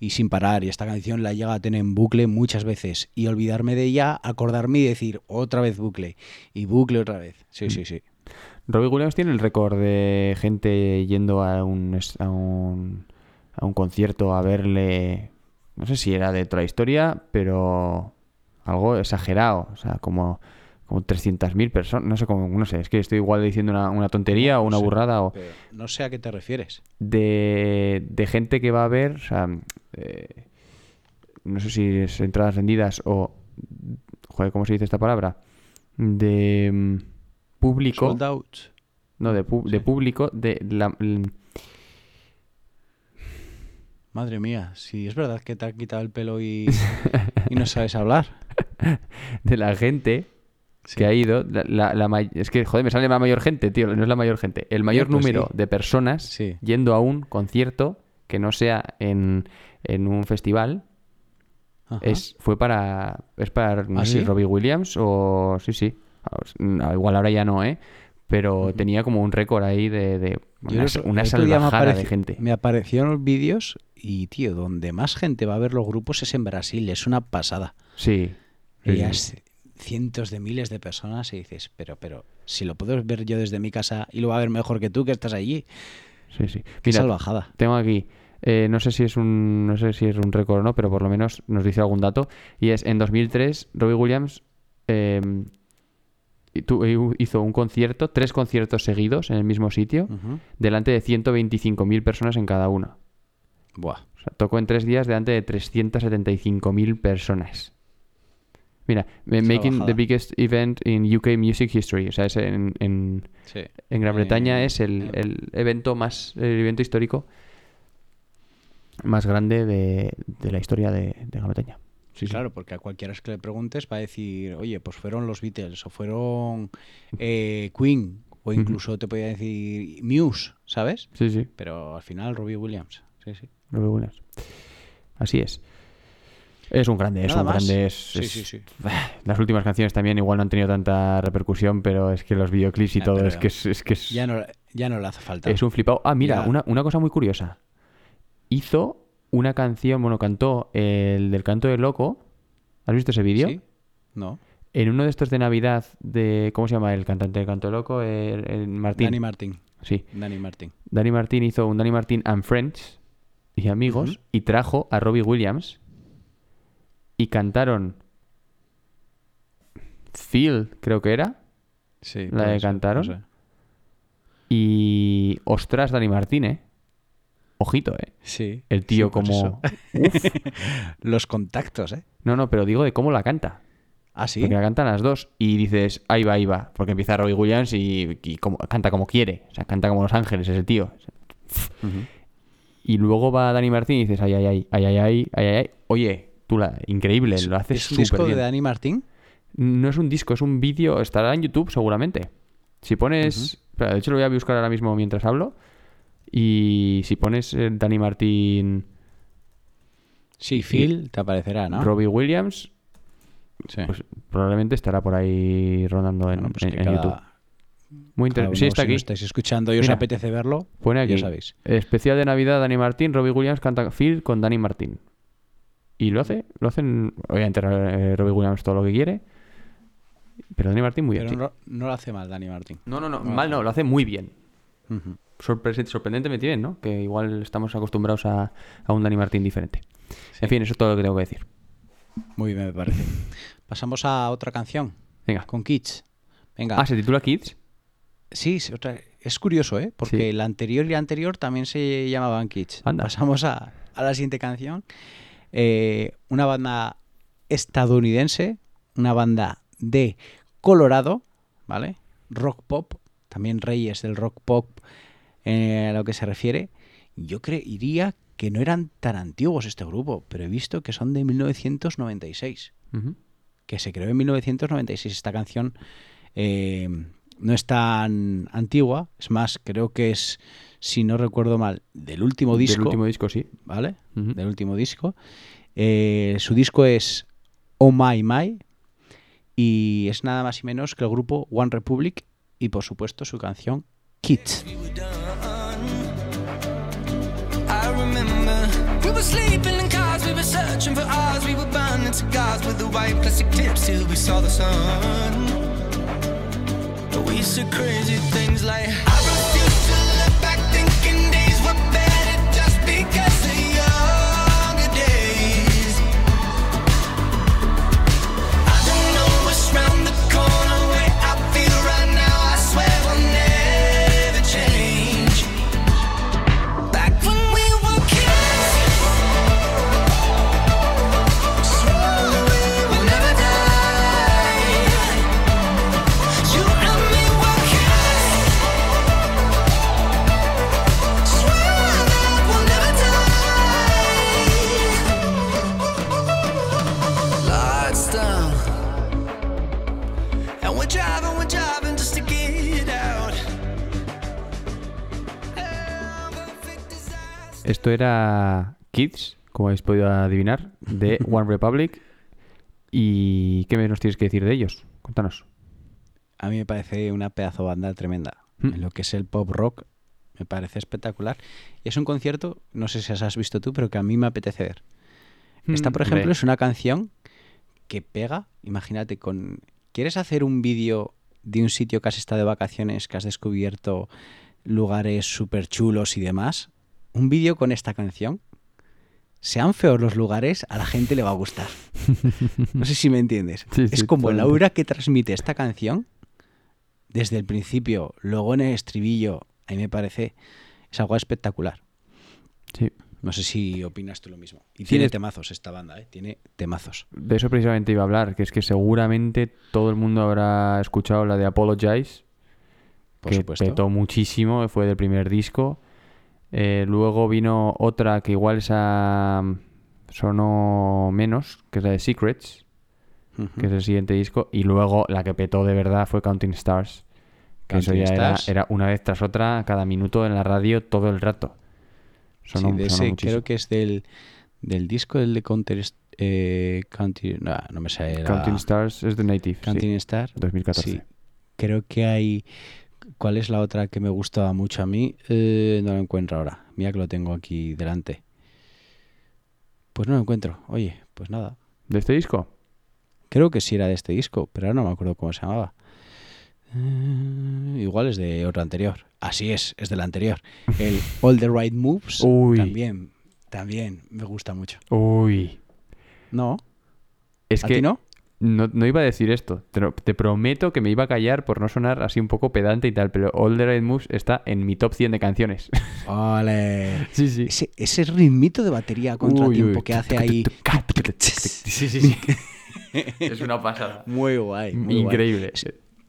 y sin parar. Y esta canción la llega a tener en bucle muchas veces. Y olvidarme de ella, acordarme y decir otra vez bucle. Y bucle otra vez. Sí, sí, sí. Robbie Williams tiene el récord de gente yendo a un, a un, a un concierto a verle. No sé si era de la historia, pero algo exagerado. O sea, como, como 300.000 personas. No sé cómo, no sé, es que estoy igual diciendo una, una tontería o una sé, burrada. O no sé a qué te refieres. de, de gente que va a ver. O sea, eh, no sé si es entradas vendidas o. Joder, ¿cómo se dice esta palabra? De mm, público. Sold out. No, de, pu- de Sí. público, de la, Madre mía, si es verdad que te has quitado el pelo y, y no sabes hablar. de la gente Sí. que ha ido. La, la- es que, joder, me sale la mayor gente, tío, no es la mayor gente. El mayor pues número sí. de personas Sí. yendo a un concierto que no sea en, en un festival Ajá. es fue para es para no ¿Ah, sé si sí? Robbie Williams o sí sí no, igual ahora ya no eh pero tenía como un récord ahí de, una, una salvajada de gente Me aparecieron los vídeos y, tío, donde más gente va a ver los grupos es en Brasil. Es una pasada. sí, sí, Veías cientos de miles de personas y dices, pero, pero, si lo puedo ver yo desde mi casa y lo va a ver mejor que tú que estás allí. sí, sí. Qué Mira, salvajada. Tengo aquí, eh, no sé si es un no sé si es un récord o no, pero por lo menos nos dice algún dato. Y es en 2003, Robbie Williams eh, tu- eh, hizo un concierto, tres conciertos seguidos en el mismo sitio, Ujú. delante de 125.000 personas en cada uno. Buah. O sea, tocó en tres días delante de 375.000 personas. Mira, eh, making the biggest event in UK music history. O sea, es en, en, Sí. en Gran Eh, Bretaña es el, eh. el evento más, el evento histórico más grande de, de la historia de, de Gran Bretaña. Sí, sí. Claro, porque a cualquiera que le preguntes va a decir, oye, pues fueron los Beatles o fueron eh, Queen o incluso te podía decir Muse, ¿sabes? Sí, sí, Pero al final Robbie Williams. Sí, sí. Robbie Williams. Así es. Es un grande, es Nada un más. grande. Es, Sí, es- sí, sí. Las últimas canciones también igual no han tenido tanta repercusión, pero es que los videoclips y Ah, todo es que es, es que es, Ya no, ya no le hace falta. es un flipado. Ah, mira, una, una cosa muy curiosa. hizo una canción, bueno, cantó el del canto del loco. ¿Has visto ese vídeo? ¿Sí? No. En uno de estos de Navidad de. ¿Cómo se llama el cantante del canto del loco? El, el Martín. Dani Martín. sí. Dani Martín. Dani Martín hizo un Dani Martín and Friends y amigos y trajo a Robbie Williams y cantaron Phil, creo que era, Sí. ¿La de ser, cantaron? y ostras, Dani Martín, ¿eh? Ojito, ¿eh? Sí. El tío sí, por como... Los contactos, ¿eh? No, no, pero digo de cómo la canta. Ah, sí. Porque la cantan las dos y dices, ahí va, ahí va. Porque empieza Robbie Williams y, y como, canta como quiere. O sea, canta como Los Ángeles ese tío. Y luego va Dani Martín y dices, ay, ay, ay, ay, ay, ay, ay, ay. Oye, tú la... Increíble, ¿Es, lo haces es un disco súper bien. de Dani Martín? No es un disco, es un vídeo. Estará en YouTube seguramente. Si pones... espera, de hecho lo voy a buscar ahora mismo mientras hablo. Y si pones eh, Dani Martín, Sí, Phil te aparecerá, ¿no? Robbie Williams, Sí. pues probablemente estará por ahí rondando en, pues en- que en cada- YouTube. Muy interesante. Sí, está si aquí. lo estáis escuchando y os apetece verlo, Pone aquí. ya sabéis. Especial de Navidad, Dani Martín, Robbie Williams canta Phil con Dani Martín. Y lo hace, lo hacen, obviamente eh, Robbie Williams todo lo que quiere. Pero Dani Martín muy bien. Pero no, no lo hace mal Dani Martín. No, no, no, mal no, lo hace muy bien. Ujú. Sorpre- sorprendentemente bien, ¿no? Que igual estamos acostumbrados a, a un Dani Martín diferente. En fin, eso es todo lo que tengo que decir. Muy bien, me parece. Pasamos a otra canción, Venga. con Kids. Venga. Ah, ¿se titula Kids? Sí, es curioso, ¿eh? Porque Sí. la anterior y la anterior también se llamaban Kids. Anda. Pasamos a, a la siguiente canción. Eh, una banda estadounidense, una banda de Colorado, ¿vale? Rock pop, también reyes del rock pop eh, a lo que se refiere. Yo creería que no eran tan antiguos este grupo, pero he visto que son de 1996 Ujú. que se creó en 1996. Esta canción eh, no es tan antigua, es más, creo que es, si no recuerdo mal, del último disco, Del último disco, sí. ¿vale? Del último disco. Eh, su disco es Oh My My y es nada más y menos que el grupo One Republic y por supuesto su canción Kids. We We said crazy things like Esto era Kids, como habéis podido adivinar, de One Republic. ¿Y qué nos tienes que decir de ellos? Cuéntanos. A mí me parece una pedazo banda tremenda. Mm. En lo que es el pop rock me parece espectacular. Y es un concierto, no sé si has visto tú, pero que a mí me apetece ver. Esta, por Mm, ejemplo, ve. es una canción que pega, imagínate, con... ¿Quieres hacer un vídeo de un sitio que has estado de vacaciones, que has descubierto lugares súper chulos y demás? Un vídeo con esta canción. Sean feos los lugares, a la gente le va a gustar. No sé si me entiendes. Sí, es sí, como el aura que transmite esta canción desde el principio, luego en el estribillo, a mí me parece es algo espectacular. Sí. No sé si opinas tú lo mismo. Y Sí, tiene temazos esta banda, ¿eh? Tiene temazos. De eso precisamente iba a hablar, que es que seguramente todo el mundo habrá escuchado la de Apologize, Por que supuesto. petó muchísimo, fue del primer disco. Eh, luego vino otra que igual esa mm, sonó menos, que es la de Secrets, que es el siguiente disco. Y luego la que petó de verdad fue Counting Stars. Que eso Counting ya era, Stars. era una vez tras otra, cada minuto en la radio, todo el rato. Sonó, Sí, de sonó ese muchísimo. creo que es del, del disco del de Counter eh, County, no, no me sale la- Counting Stars es de Native, sí, Counting Star. 2014. Sí. Creo que hay. ¿Cuál es la otra que me gustaba mucho a mí? Eh, no lo encuentro ahora. Mira que lo tengo aquí delante. Pues no lo encuentro. Oye, pues nada. ¿De este disco? Creo que sí era de este disco, pero ahora no me acuerdo cómo se llamaba. Eh, igual es de otro anterior. Así es, es del anterior. El All the Right Moves Uy. también, también me gusta mucho. Uy. No, Es ¿a que ti no? No, no iba a decir esto. Te, prometo que me iba a callar por no sonar así un poco pedante y tal, pero All the Right Moves está en mi top 100 de canciones. Vale. sí, sí. Ese, ese ritmito de batería a contratiempo Uy, que hace ahí. Sí, sí, sí. es una pasada. Muy guay. muy guay. Increíble.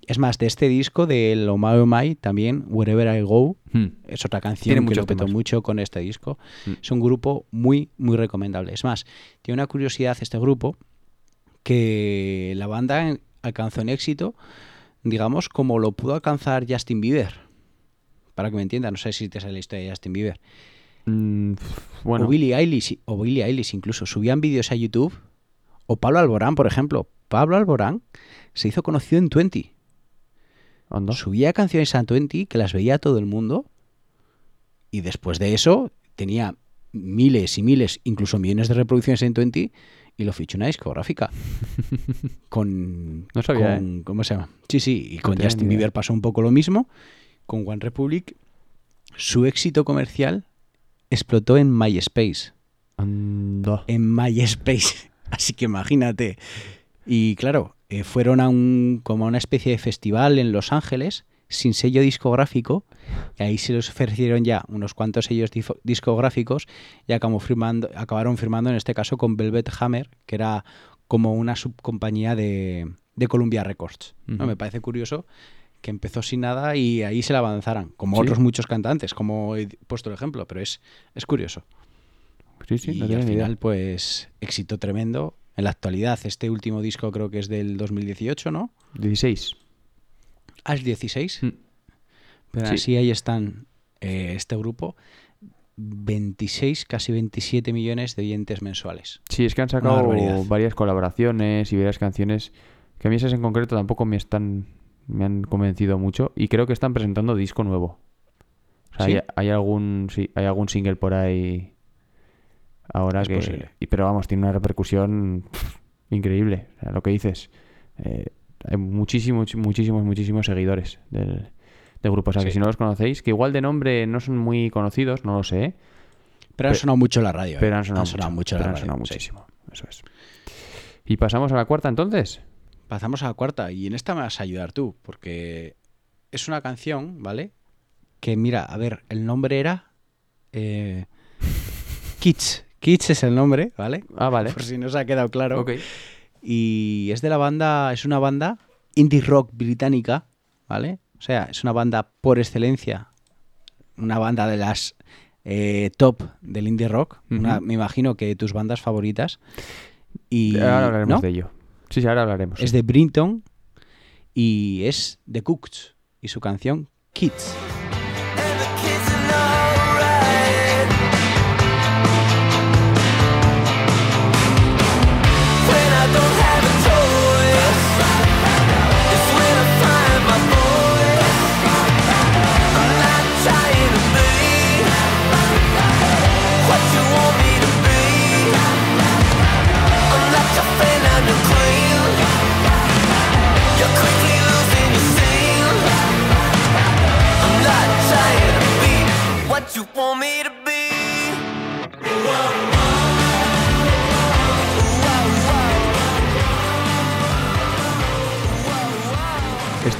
Es más, de este disco, del My Oh My, también, Wherever I Go, Hmm. es otra Tiene canción que muchos lo petó mucho con este disco. Mm. Es un grupo muy, muy recomendable. Es más, tiene una curiosidad este grupo, que la banda alcanzó en éxito, digamos, como lo pudo alcanzar Justin Bieber. Para que me entiendan, no sé si te sale la historia de Justin Bieber. Mm, bueno, O Billie Eilish, o Billie Eilish incluso, subían vídeos a YouTube. O Pablo Alborán, por ejemplo. Pablo Alborán se hizo conocido en Twenty. anda. Subía canciones a Twenty que las veía todo el mundo. Y después de eso tenía miles y miles, incluso millones de reproducciones en Twenty y lo fichó una discográfica. con, No sabía, ¿eh? con- ¿Cómo se llama? Sí, sí, y con Justin. Bieber pasó un poco lo mismo. Con One Republic, su éxito comercial explotó en MySpace. Anda. En MySpace. Así que imagínate. Y claro, eh, fueron a un como a una especie de festival en Los Ángeles sin sello discográfico y ahí se les ofrecieron ya unos cuantos sellos discográficos y acabó firmando, acabaron firmando en este caso con Velvet Hammer, que era como una subcompañía de, de Columbia Records. Me parece curioso que empezó sin nada y ahí se la avanzaran, como Sí. otros muchos cantantes, como he puesto el ejemplo, pero es, es curioso Sí, sí, y no al idea. final, pues, éxito tremendo. En la actualidad, este último disco creo que es del 2018, ¿no? 16. Es 16. Mm. Pero Sí. así ahí están eh, este grupo. 26, casi 27 millones de oyentes mensuales. Sí, es que han sacado varias colaboraciones y varias canciones que a mí esas en concreto tampoco me están me han convencido mucho y creo que están presentando disco nuevo. O sea, ¿Sí? hay, hay algún sí, hay algún single por ahí ahora Es que posible. y- pero vamos, tiene una repercusión pff, increíble, o sea, lo que dices. Eh, hay muchísimos muchísimos muchísimos seguidores del, del grupo, o sea, que si no los conocéis, que igual de nombre no son muy conocidos, no lo sé, ¿eh? Pero han sonado mucho en la radio. ¿eh? Pero han sonado, mucho, mucho en pero la han radio. sonado sí. muchísimo. Eso es. Y pasamos a la cuarta entonces. Pasamos a la cuarta y en esta me vas a ayudar tú, porque es una canción, ¿vale? Que mira, a ver, el nombre era eh, Kids. Kids es el nombre, ¿vale? Ah, vale. Por si no se ha quedado claro. Ok. Y es de la banda, es una banda indie rock británica, ¿vale? O sea, es una banda por excelencia, una banda de las eh, top del indie rock, una- me imagino que tus bandas favoritas. Y, ahora hablaremos ¿no? de ello. Sí, sí, ahora hablaremos. Es sí. de Brinton y es de Cooks y su canción Kids.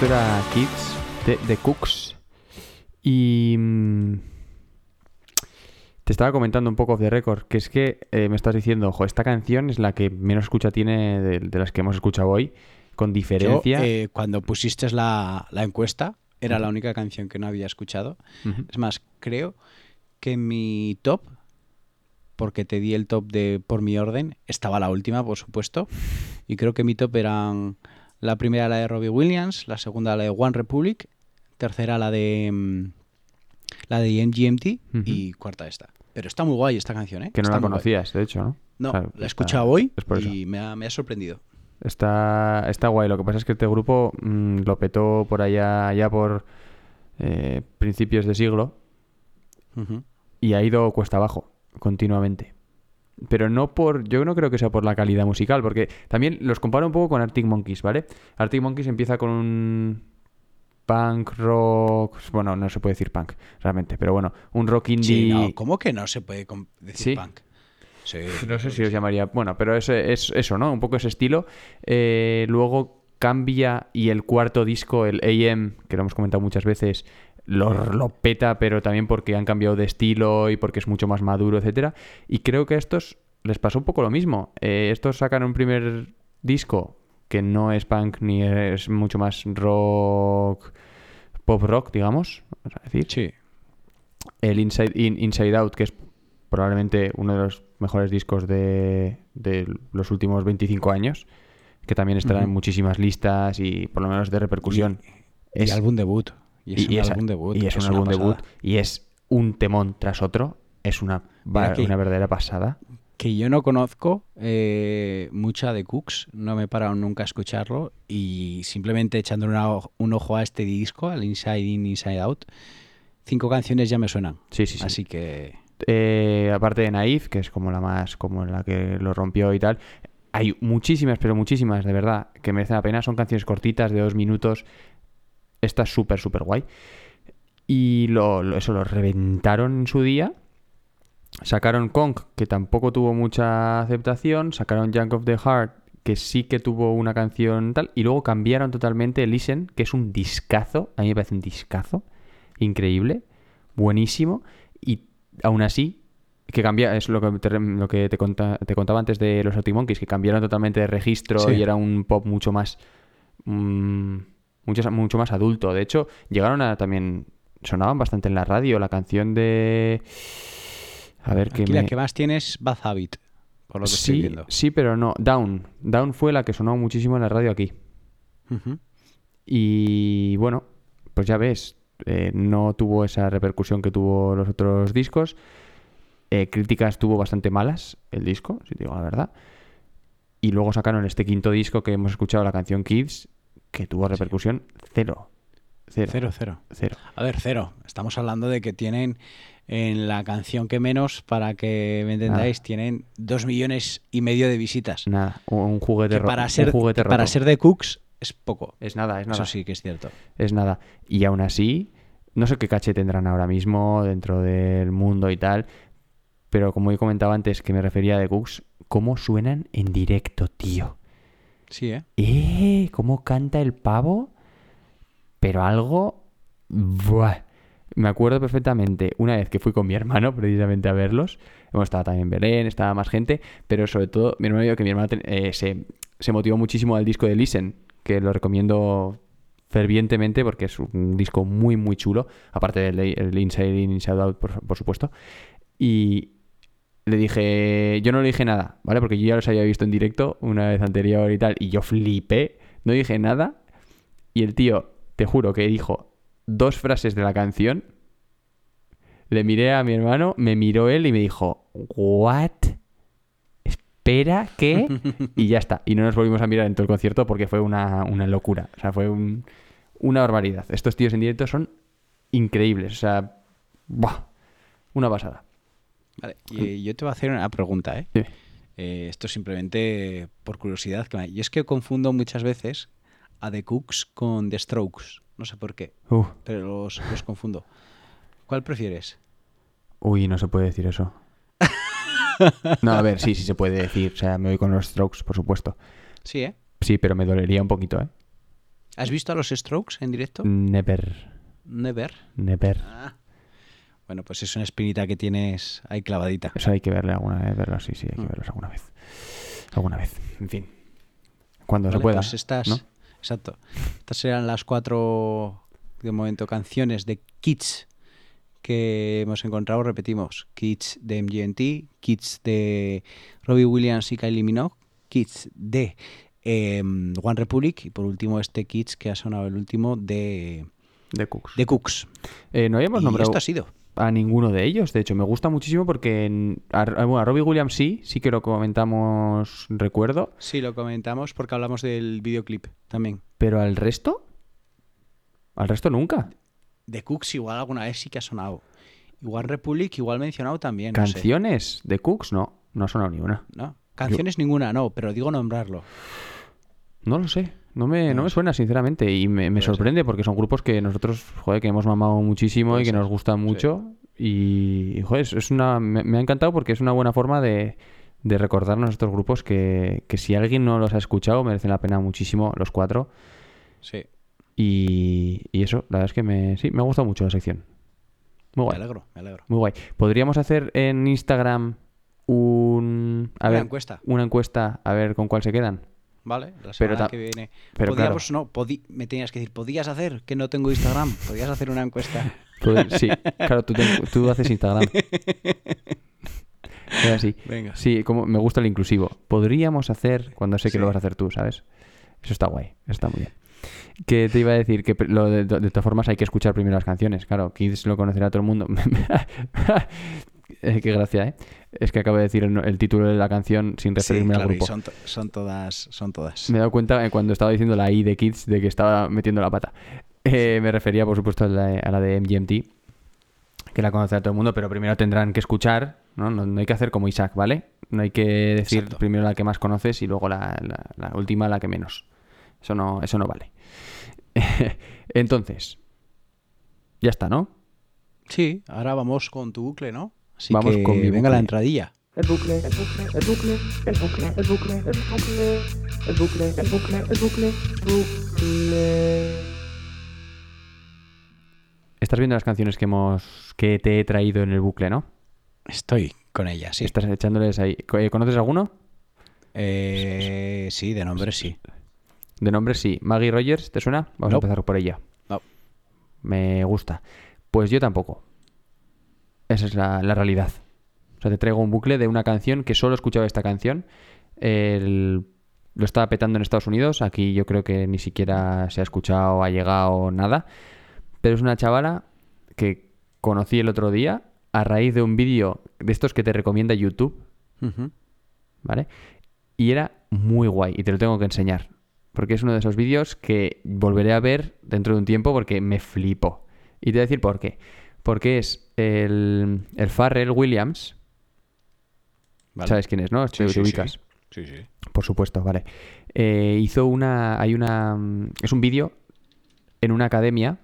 Esto era Kids de, de Cooks. Y. mm, Te estaba comentando un poco off the record, que es que eh, me estás diciendo, ojo, esta canción es la que menos escucha tiene de, de las que hemos escuchado hoy, con Yo, diferencia. eh, cuando pusiste la, la encuesta, era la única canción que no había escuchado. Es más, creo que mi top, porque te di el top de por mi orden, estaba la última, por supuesto. Y creo que mi top eran la primera la de Robbie Williams, la segunda la de One Republic, tercera la de mm, la de MGMT Ujú. y cuarta esta. Pero está muy guay esta canción, ¿eh? que no Está la guay. conocías, de hecho, ¿no? No, la he escuchado hoy es y me ha, me ha sorprendido. Está, está guay. Lo que pasa es que este grupo mm, lo petó por allá, allá por eh, principios de siglo y ha ido cuesta abajo continuamente. Pero no por. Yo no creo que sea por la calidad musical, porque también los comparo un poco con Arctic Monkeys, ¿vale? Arctic Monkeys empieza con un punk rock. Bueno, no se puede decir punk, realmente, pero bueno, un rock indie. Sí, no, ¿cómo que no se puede decir Sí. punk? Sí. No sé si os llamaría. Bueno, pero es, es eso, ¿no? Un poco ese estilo. Eh, luego cambia y el cuarto disco, el AM, que lo hemos comentado muchas veces, lo, lo peta, pero también porque han cambiado de estilo y porque es mucho más maduro, etcétera. Y creo que a estos les pasó un poco lo mismo. Eh, estos sacan un primer disco que no es punk ni es mucho más rock, pop rock, digamos. Vamos a decir Sí. el Inside In, Inside Out, que es probablemente uno de los mejores discos de, de los últimos 25 años, que también estará en muchísimas listas y por lo menos de repercusión. Y álbum debut. Y es un es- álbum debut. y es un una álbum pasada. debut y es un temón tras otro. Es una, va- una verdadera pasada. Que yo no conozco eh, mucha de Cooks, no me he parado nunca a escucharlo y simplemente echando una un ojo a este disco, al Inside In, Inside Out, cinco canciones ya me suenan. Sí, sí, sí. Así que Eh, aparte de Naif, que es como la más, como la que lo rompió y tal, hay muchísimas, pero muchísimas, de verdad, que merecen la pena. Son canciones cortitas de dos minutos. Esta es súper, súper guay. Y lo, lo- eso lo reventaron en su día. Sacaron Kong, que tampoco tuvo mucha aceptación. Sacaron Junk of the Heart, que sí que tuvo una canción tal. Y luego cambiaron totalmente Listen, que es un discazo. A mí me parece un discazo. Increíble. Buenísimo. Y aún así, que cambia, es lo que te, lo que te, conta- te contaba antes de los Arctic Monkeys, que cambiaron totalmente de registro Sí. y era un pop mucho más. mm, mucho, mucho más adulto. De hecho, llegaron a también. Sonaban bastante en la radio. La canción de. A ver qué me... la que más tienes Bad Habit, por lo que estoy sí, viendo. sí, pero no. Down. Down fue la que sonó muchísimo en la radio aquí. Y bueno, pues ya ves, eh, no tuvo esa repercusión que tuvo los otros discos. Eh, críticas tuvo bastante malas el disco, si te digo la verdad. Y luego sacaron este quinto disco que hemos escuchado, la canción Kids, que tuvo repercusión cero. Cero. Cero, cero. Cero. A ver, cero. Estamos hablando de que tienen en la canción que menos, para que me entendáis, tienen dos millones y medio de visitas. Nada, un- un juguete Que ro- para un ser, juguete que para roto. ser de Cooks es poco. Es nada, es nada. Eso sí que es cierto. es nada. Y aún así, no sé qué caché tendrán ahora mismo dentro del mundo y tal, pero como he comentado antes que me refería de Cooks, cómo suenan en directo, tío. Sí, ¿eh? ¡Eh! ¿Cómo canta el pavo? Pero algo... ¡Buah! Me acuerdo perfectamente una vez que fui con mi hermano precisamente a verlos. Hemos estado también Belén, estaba más gente, pero sobre todo mi hermano dijo que mi hermano eh, se, se motivó muchísimo al disco de Listen, que lo recomiendo fervientemente porque es un disco muy, muy chulo, aparte del el Inside In, Inside Out, por, por supuesto. Y le dije, yo no le dije nada, ¿vale? Porque yo ya los había visto en directo una vez anterior y tal, y yo flipé, no dije nada. Y el tío, te juro que dijo dos frases de la canción. Le miré a mi hermano, me miró él y me dijo, ¿What? Espera, ¿qué? Y ya está. Y no nos volvimos a mirar en todo el concierto porque fue una, una locura. O sea, fue un- una barbaridad. Estos tíos en directo son increíbles. O sea, ¡buah! una pasada. Vale, y yo te voy a hacer una pregunta, ¿eh? Dime. Eh, esto simplemente por curiosidad. Que me... Yo es que confundo muchas veces a The Cooks con The Strokes. No sé por qué, pero los, los confundo. ¿Cuál prefieres? Uy, no se puede decir eso. No, a ver, sí, sí se puede decir. O sea, me voy con los Strokes, por supuesto. Sí, ¿eh? Sí, pero me dolería un poquito, ¿eh? ¿Has visto a los Strokes en directo? Never, Never. never. Ah. Bueno, pues es una espinita que tienes ahí clavadita. Eso hay que verle alguna vez, verlos, sí, sí, hay que verlos alguna vez. Alguna vez, en fin. Cuando se Vale, pueda. pues estas, ¿no? exacto. Estas serán las cuatro, de momento, canciones de Kids que hemos encontrado. Repetimos, Kids de MGMT, Kids de Robbie Williams y Kylie Minogue, Kids de em, One Republic y por último este Kids que ha sonado el último de, De Cooks. de Cooks. Eh, no habíamos y nombrado esto ha sido. A ninguno de ellos. De hecho, me gusta muchísimo porque en- a, bueno, a Robbie Williams sí, sí que lo comentamos, recuerdo. Sí, lo comentamos porque hablamos del videoclip también. Pero al resto, al resto nunca. De Cooks igual alguna vez sí que ha sonado. Igual Republic, igual mencionado también. no sé. Canciones de Cooks, no. No ha sonado ni una. ¿No? Canciones ninguna, no, pero digo nombrarlo. No lo sé. No me, no me suena, sinceramente. Y me, me ser. sorprende porque son grupos que nosotros, joder, que hemos mamado muchísimo Puede y que ser, nos gustan mucho. Y, y, joder, es- una, me, me ha encantado porque es una buena forma de, de recordarnos estos grupos que, que si alguien no los ha escuchado, merecen la pena muchísimo los cuatro. Sí, Y, y eso, la verdad es que me, sí, me ha gustado mucho la sección. Muy me guay. alegro, me alegro. Muy guay. ¿Podríamos hacer en Instagram un... A Una ver, encuesta. Una encuesta a ver con cuál se quedan. Vale, la Pero semana ta- que viene. pero Podíamos, no, podi- me tenías que decir, ¿podías hacer? Que no tengo Instagram. ¿Podías hacer una encuesta? Poder- Sí, claro, tú, tú haces Instagram. Así. Venga. Sí, como me gusta el inclusivo. Podríamos hacer cuando sé que Sí. lo vas a hacer tú, ¿sabes? Eso está guay, eso está muy bien. Que te iba a decir que lo de, de todas formas hay que escuchar primero las canciones. Claro, Kids lo conocerá todo el mundo. Eh, qué gracia, ¿eh? Es que acabo de decir el, el título de la canción sin Sí, referirme al claro, y grupo. son, to- son todas, son todas. Me he dado cuenta eh, cuando estaba diciendo la I de Kids de que estaba metiendo la pata. Eh, me refería, por supuesto, a la, a la de MGMT, que la conocerá todo el mundo, pero primero tendrán que escuchar, ¿no? No, no hay que hacer como Isaac, ¿vale? No hay que decir Exacto. primero la que más conoces y luego la, la- la última la que menos. Eso no, eso no vale. Entonces, ya está, ¿no? Sí, ahora vamos con tu bucle, ¿no? Así Vamos que con mi venga la entradilla. El bucle, el bucle, el bucle, el bucle, el bucle, el bucle, el bucle, el bucle, el bucle, bucle. Estás viendo las canciones que hemos que te he traído en el bucle, ¿no? Estoy con ella, sí. Estás echándoles ahí. Eh, ¿Conoces alguno? Eh, sí, de nombre sí. De nombre sí. Maggie Rogers, ¿te suena? Vamos No. a empezar por ella. No. Me gusta. Pues yo tampoco. Esa es la, la realidad. O sea, te traigo un bucle de una canción que solo escuchaba esta canción. El- lo estaba petando en Estados Unidos. Aquí yo creo que ni siquiera se ha escuchado, ha llegado nada. Pero es una chavala que conocí el otro día a raíz de un vídeo de estos que te recomienda YouTube. ¿vale? Y era muy guay y te lo tengo que enseñar. Porque es uno de esos vídeos que volveré a ver dentro de un tiempo porque me flipo. Y te voy a decir por qué. Porque es el, el Farrell Williams. Vale. ¿Sabes quién es, no? Sí, Te, sí, ubicas. Sí, sí. Por supuesto, vale. Eh, hizo una. Hay una. Es un vídeo en una academia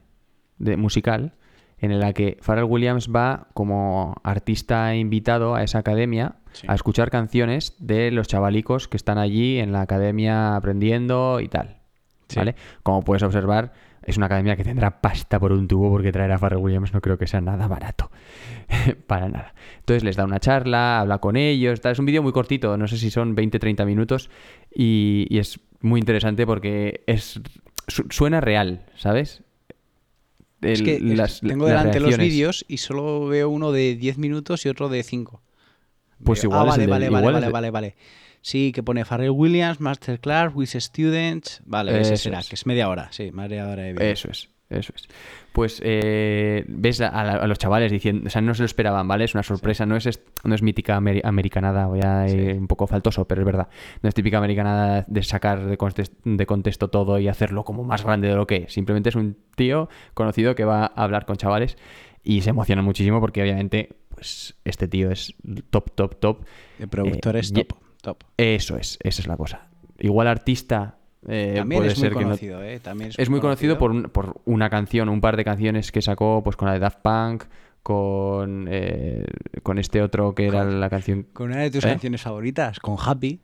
de musical en la que Pharrell Williams va como artista invitado a esa academia Sí. a escuchar canciones de los chavalicos que están allí en la academia aprendiendo y tal. Sí. ¿Vale? Como puedes observar, es una academia que tendrá pasta por un tubo porque traer a Pharrell Williams no creo que sea nada barato. Para nada. Entonces les da una charla, habla con ellos. tal. Es un vídeo muy cortito, no sé si son 20-30 minutos. Y, y es muy interesante porque es su- suena real, ¿sabes? Es que las- tengo las delante los vídeos y solo veo uno de 10 minutos y otro de 5. Pues igual ah, es vale, de- vale, igual vale, es vale, de- vale, vale. Sí, que pone Farrell Williams, Masterclass, with Students. Vale, ese será, es. que es media hora, sí, media hora de vídeo. Eso es, eso es. Pues eh, ves a, a- a los chavales diciendo, o sea, no se lo esperaban, ¿vale? Es una sorpresa, no es no es mítica ameri- americanada, voy a ir un poco faltoso, pero es verdad. No es típica americanada de sacar de, contes- de contexto todo y hacerlo como más grande de lo que es. Simplemente es un tío conocido que va a hablar con chavales y se emociona muchísimo porque obviamente, pues este tío es top, top, top. De productores Eh, top, top. Eso es, esa es la cosa. Igual artista eh, También puede es muy ser que no conocido, ¿eh? También es muy conocido por, un- por una canción, un par de canciones que sacó pues con la de Daft Punk, con, eh, con este otro que era la canción... Con una de tus ¿Eh? canciones favoritas, con Happy.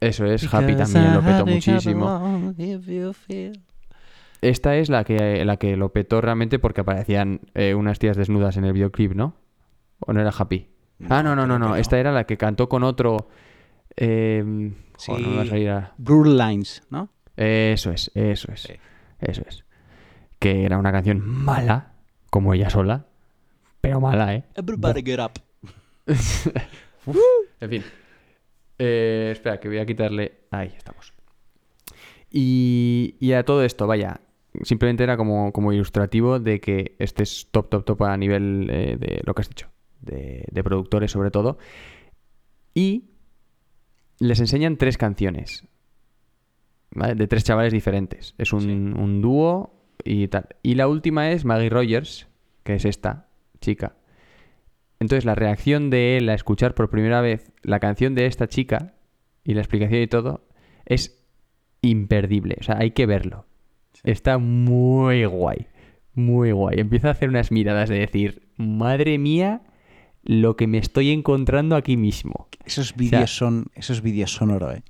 Eso es, Happy también lo petó muchísimo. Esta es la que, la que lo petó realmente porque aparecían eh, unas tías desnudas en el videoclip, ¿no? ¿O no era Happy? Ah, no, no, no, no. Esta era la que cantó con otro... Eh, Sí. no me va a salir ahora. Blur Lines, ¿no? Eso es, eso es. Sí. Eso es. Que era una canción mala, como ella sola, pero mala, ¿eh? Everybody get up. En fin. Eh, espera, que voy a quitarle. Ahí estamos. Y, y a todo esto, vaya. Simplemente era como, como ilustrativo de que este es top, top, top a nivel eh, de lo que has dicho. De, de productores, sobre todo. Y les enseñan tres canciones. ¿vale? De tres chavales diferentes. Es un, Sí. un dúo y tal. Y la última es Maggie Rogers, que es esta chica. Entonces la reacción de él a escuchar por primera vez la canción de esta chica y la explicación y todo es imperdible. O sea, hay que verlo. Está muy guay. Muy guay. Empieza a hacer unas miradas de decir, madre mía, lo que me estoy encontrando aquí mismo. Esos vídeos son esos vídeos son oro, ¿eh?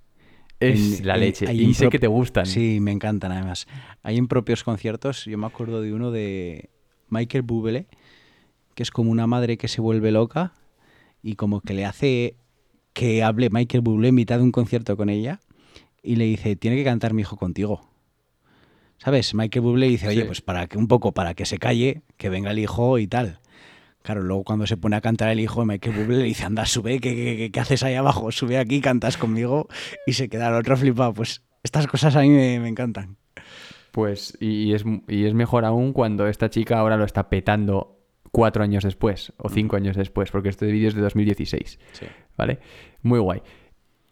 Es En- la leche. hay Y sé que te gustan. Sí, me encantan además. Hay en propios conciertos, yo me acuerdo de uno de Michael Bublé, que es como una madre que se vuelve loca y como que le hace que hable Michael Bublé en mitad de un concierto con ella y le dice, tiene que cantar mi hijo contigo. ¿Sabes? Michael Bublé dice, oye, Sí. pues para que un poco, para que se calle, que venga el hijo y tal. Claro, luego cuando se pone a cantar el hijo de Michael Bublé le dice, anda, sube, ¿qué, qué, qué- qué haces ahí abajo? Sube aquí, cantas conmigo y se queda el otro flipado. Pues estas cosas a mí me, me encantan. Pues, y, es, y es mejor aún cuando esta chica ahora lo está petando cuatro años después o cinco años después, porque este vídeo es de 2016. ¿Vale? Muy guay.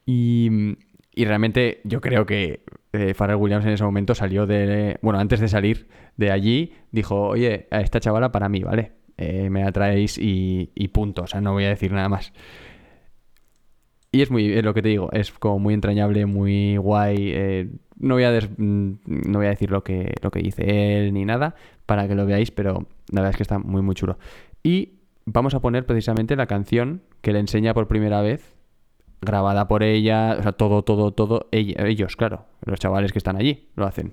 Y, y realmente yo creo que eh, Pharrell Williams en ese momento salió de. Bueno, antes de salir de allí, dijo: Oye, a esta chavala para mí, ¿vale? Eh, me atraéis y, y punto. O sea, no voy a decir nada más. Y es muy, es lo que te digo, es como muy entrañable, muy guay. eh, no, voy a des- mm, no voy a decir lo que, lo que dice él ni nada para que lo veáis, pero la verdad es que está muy, muy chulo. Y vamos a poner precisamente la canción que le enseña por primera vez, grabada por ella, o sea, todo, todo, todo, ellos, claro, los chavales que están allí lo hacen.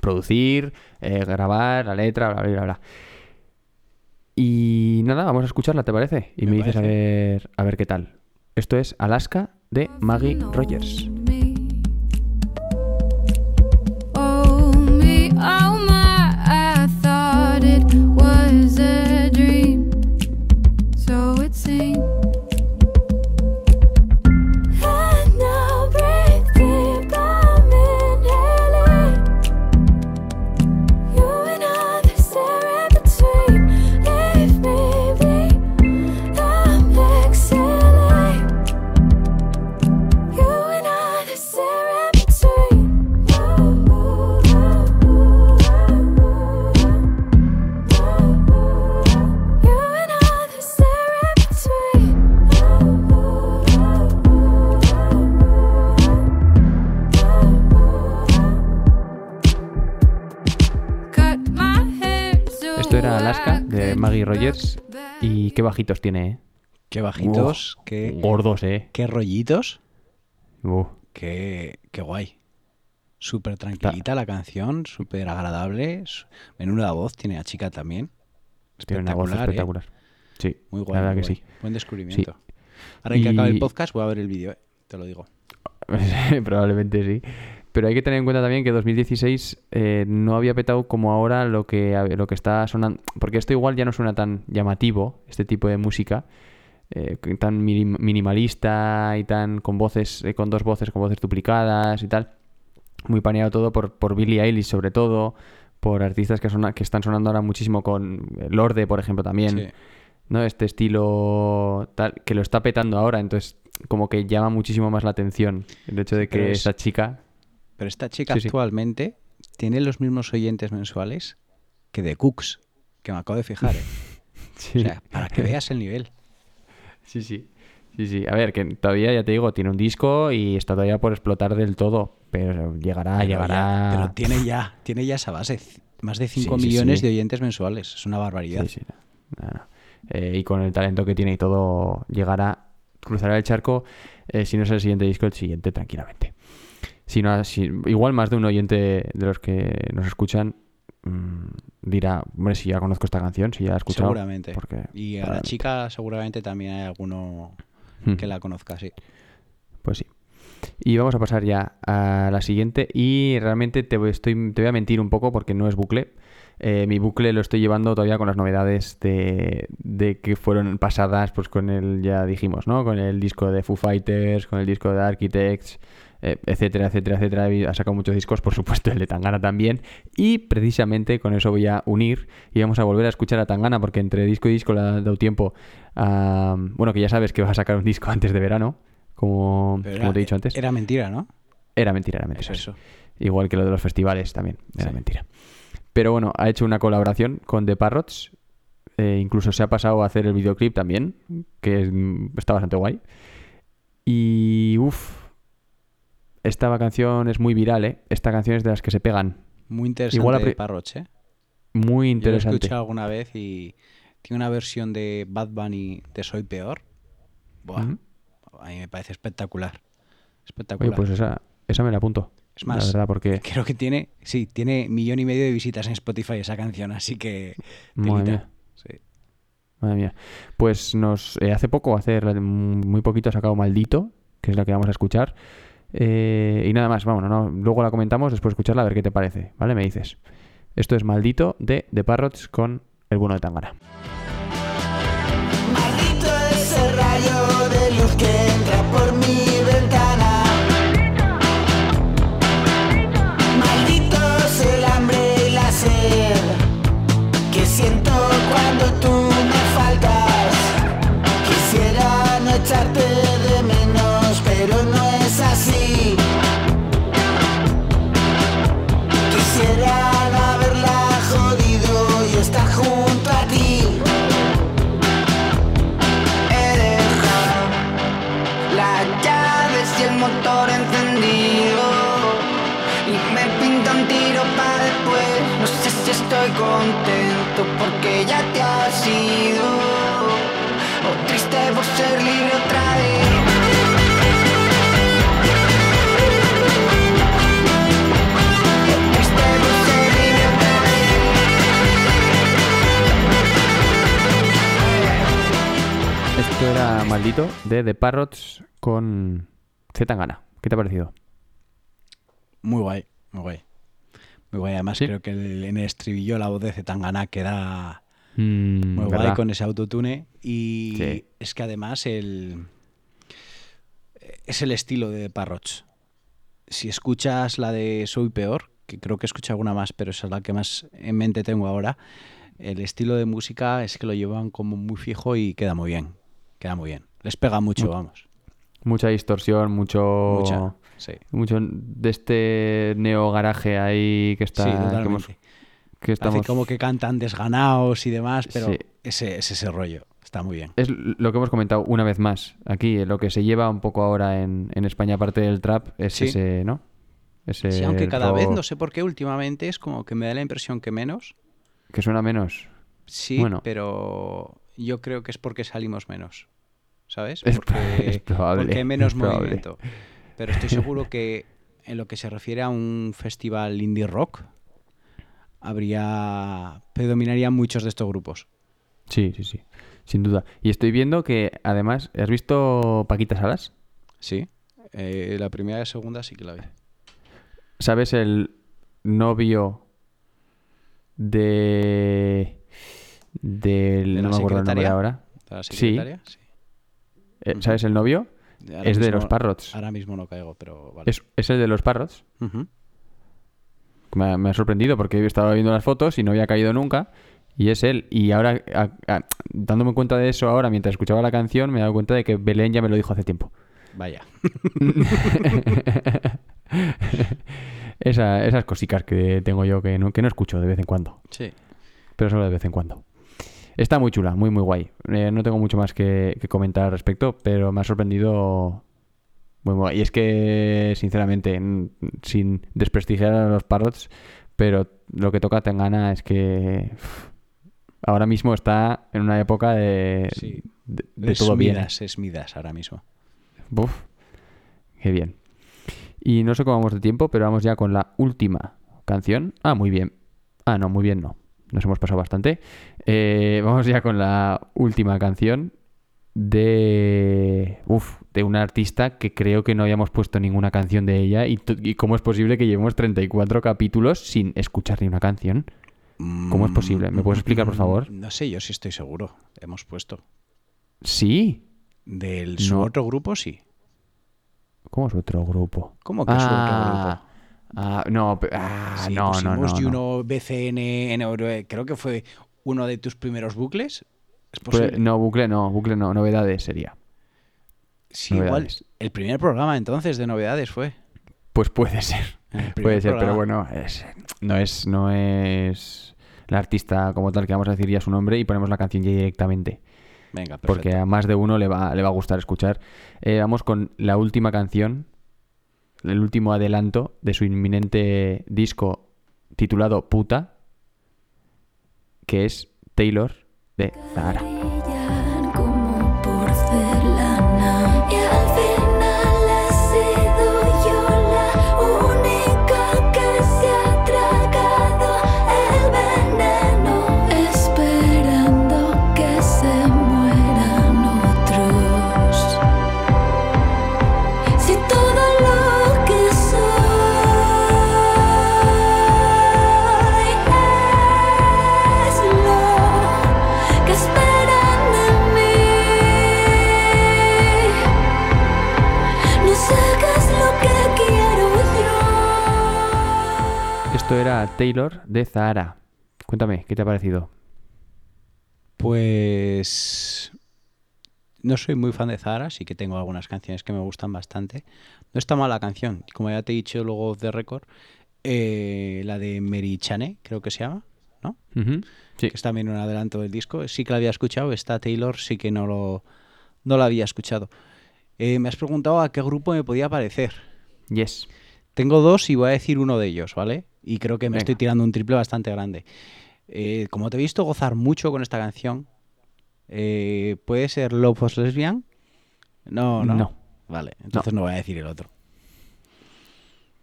Producir, eh, grabar, la letra, bla, bla, bla, bla. Y nada, vamos a escucharla, ¿te parece? Y me, Me dices a ver, a ver qué tal. Esto es Alaska de Maggie Rogers. Rogers. Y qué bajitos tiene, ¿eh? Qué bajitos, qué, Gordos, ¿eh? qué rollitos, Uh, qué, qué guay. Súper tranquilita la canción, súper agradable. Menuda voz tiene la chica también. tiene una voz Espectacular, ¿eh? espectacular. Sí, Muy guay. la verdad muy que guay. sí. Buen descubrimiento. Ahora que acabe el podcast voy a ver el vídeo, eh, te lo digo. Probablemente sí. Pero hay que tener en cuenta también que 2016 eh, no había petado como ahora lo que, lo que está sonando. Porque esto igual ya no suena tan llamativo, este tipo de música. eh, tan minim- minimalista y tan con voces, eh, con dos voces, con voces duplicadas y tal. Muy paneado todo por, por Billie Eilish sobre todo, por artistas que, sona- que están sonando ahora muchísimo con eh, Lorde, por ejemplo, también. Sí. ¿no? Este estilo tal, que lo está petando ahora, entonces como que llama muchísimo más la atención el hecho de que es- esa chica... Pero esta chica Sí, sí. actualmente tiene los mismos oyentes mensuales que The Cooks, que me acabo de fijar. ¿eh? Sí, O sea, para que veas el nivel. sí, sí. Sí, sí. A ver, que todavía, ya te digo, tiene un disco y está todavía por explotar del todo, pero llegará, Pero llegará... ya- pero tiene ya, tiene ya esa base. Más de 5 Sí, sí, millones de oyentes mensuales. Es una barbaridad. Sí, sí. no, no. Eh, y con el talento que tiene y todo, llegará, cruzará el charco, eh, si no es el siguiente disco, el siguiente tranquilamente. Si no, si- igual más de un oyente de los que nos escuchan mm, dirá, hombre, si ya conozco esta canción, si ya la he escuchado. Seguramente. Porque, Y a la chica seguramente también hay alguno Hmm. que la conozca, sí. Pues sí. Y vamos a pasar ya a la siguiente. Y realmente te voy, estoy, te voy a mentir un poco porque no es bucle. Eh, mi bucle lo estoy llevando todavía con las novedades de, de que fueron pasadas, pues con el, ya dijimos, ¿no? Con el disco de Foo Fighters, con el disco de Architects, eh, etcétera, etcétera, etcétera. Ha sacado muchos discos, por supuesto, el de Tangana también. Y precisamente con eso voy a unir y vamos a volver a escuchar a Tangana porque entre disco y disco le ha dado tiempo a... Bueno, que ya sabes que vas a sacar un disco antes de verano, como, como te he dicho antes. Era mentira, ¿no? Era mentira, era mentira. Eso. Igual que lo de los festivales también, era Sí. mentira. Pero bueno, ha hecho una colaboración con The Parrots Eh, incluso se ha pasado a hacer el videoclip también, que es- mm, está bastante guay. Y uff, esta canción es muy viral, ¿eh? Esta canción es de las que se pegan. Muy interesante Igual a de Parroch, ¿eh? Muy Yo lo he interesante. escuchado alguna vez y tiene una versión de Bad Bunny de Soy Peor. Buah, a mí me parece espectacular. Oye, Espectacular. pues esa, esa me la apunto. es La más, verdad, porque. creo que tiene, sí, tiene millón y medio de visitas en Spotify esa canción, así que... Madre mía. Sí. Madre mía. Pues nos eh, hace poco, hace muy poquito ha sacado Maldito, que es la que vamos a escuchar. Eh, y nada más, vamos, luego la comentamos después de escucharla a ver qué te parece, ¿vale? Me dices. Esto es Maldito de The Parrots con el bueno de Tangana. Maldito de The Parrots con Z Tangana. ¿Qué te ha parecido? Muy guay, muy guay. Muy guay. Además, Sí. creo que el- en el estribillo la voz de Zetangana queda Mm, muy ¿verdad? guay con ese autotune. Y Sí. es que además el es el estilo de Parrots. Si escuchas la de Soy Peor, que creo que escuché alguna más, pero esa es la que más en mente tengo ahora, el estilo de música es que lo llevan como muy fijo y queda muy bien. Queda muy bien. Les pega mucho, Mu- vamos. Mucha distorsión, mucho. Mucha. Sí. Mucho de este neo garaje ahí que está. sí, que, totalmente. hemos- que Hace como que cantan desganados y demás, pero Sí. ese, es ese rollo. Está muy bien. Es lo que hemos comentado una vez más aquí, eh, lo que se lleva un poco ahora en, en España, aparte del trap, es Sí. ese, ¿no? Ese Sí, aunque cada vez, no sé por qué, últimamente es como que me da la impresión que menos. Que suena menos. Sí, Bueno. pero yo creo que es porque salimos menos. ¿Sabes? Es Porque, es probable, porque hay menos movimiento. Pero estoy seguro que en lo que se refiere a un festival indie rock, habría. predominarían muchos de estos grupos. Sí, sí, sí. Sin duda. Y estoy viendo que, además, ¿has visto Paquita Salas? Sí. Eh, la primera y la segunda sí que la vi. ¿Sabes el novio de. Del. ¿De no me acuerdo el nombre ahora. ¿De la Sí. secretaria? Sí. Eh, ¿Sabes el novio? Ahora es de los Parrots. Ahora mismo no caigo, pero vale. Es, es el de los Parrots. Me ha, me ha sorprendido porque estaba viendo las fotos y no había caído nunca. Y es él. Y ahora, a- a- dándome cuenta de eso ahora, mientras escuchaba la canción, me he dado cuenta de que Belén ya me lo dijo hace tiempo. Vaya. Esa- esas cositas que tengo yo que no, que no escucho de vez en cuando. Sí. Pero solo de vez en cuando. Está muy chula, muy, muy guay. Eh, no tengo mucho más que, que comentar al respecto, pero me ha sorprendido muy, guay. Y es que, sinceramente, sin desprestigiar a los Parrots, pero lo que toca Tengana es que uf, ahora mismo está en una época de, Sí. de, de es todo bien. Midas, es Midas ahora mismo. Buf, qué bien. Y no sé cómo vamos de tiempo, pero vamos ya con la última canción. Ah, muy bien. Ah, no, muy bien no. Nos hemos pasado bastante. Eh, vamos ya con la última canción de... Uf, de una artista que creo que no habíamos puesto ninguna canción de ella. ¿Y, y cómo es posible que llevemos 34 capítulos sin escuchar ni una canción? ¿Cómo es posible? ¿Me puedes explicar, por favor? No sé, yo sí estoy seguro. Hemos puesto. Sí. Del su No. otro grupo, sí. ¿Cómo es otro grupo? ¿Cómo que su otro Ah, ah, no, ah, Sí, no, no, no, pusimos no. Juno BCN en Euro. Creo que fue uno de tus primeros bucles. ¿Es Pues, no, bucle no, bucle no, novedades sería. sí, igual. El primer programa entonces de novedades fue. Pues puede ser. Puede ser, pero bueno, es- no es no es la artista como tal, que vamos a decir ya su nombre y ponemos la canción ya directamente. Venga, perfecto. Porque a más de uno le va, le va a gustar escuchar. Eh, vamos con la última canción, el último adelanto de su inminente disco titulado Puta, que es Taylor de Zahara. Esto era Taylor de Zahara. Cuéntame, ¿qué te ha parecido? Pues no soy muy fan de Zara, sí que tengo algunas canciones que me gustan bastante. No está mal la canción, como ya te he dicho luego de récord, eh, la de Mary Chane, creo que se llama, ¿no? Sí. Que es también un adelanto del disco. Sí que la había escuchado, esta Taylor sí que no lo no la había escuchado. Eh, me has preguntado a qué grupo me podía parecer. Yes. Tengo dos y voy a decir uno de ellos, ¿vale? Y creo que me Venga. estoy tirando un triple bastante grande. Eh, como te he visto gozar mucho con esta canción, eh, ¿puede ser Love Was Lesbian? No, no. No. Vale, entonces no. voy a decir el otro.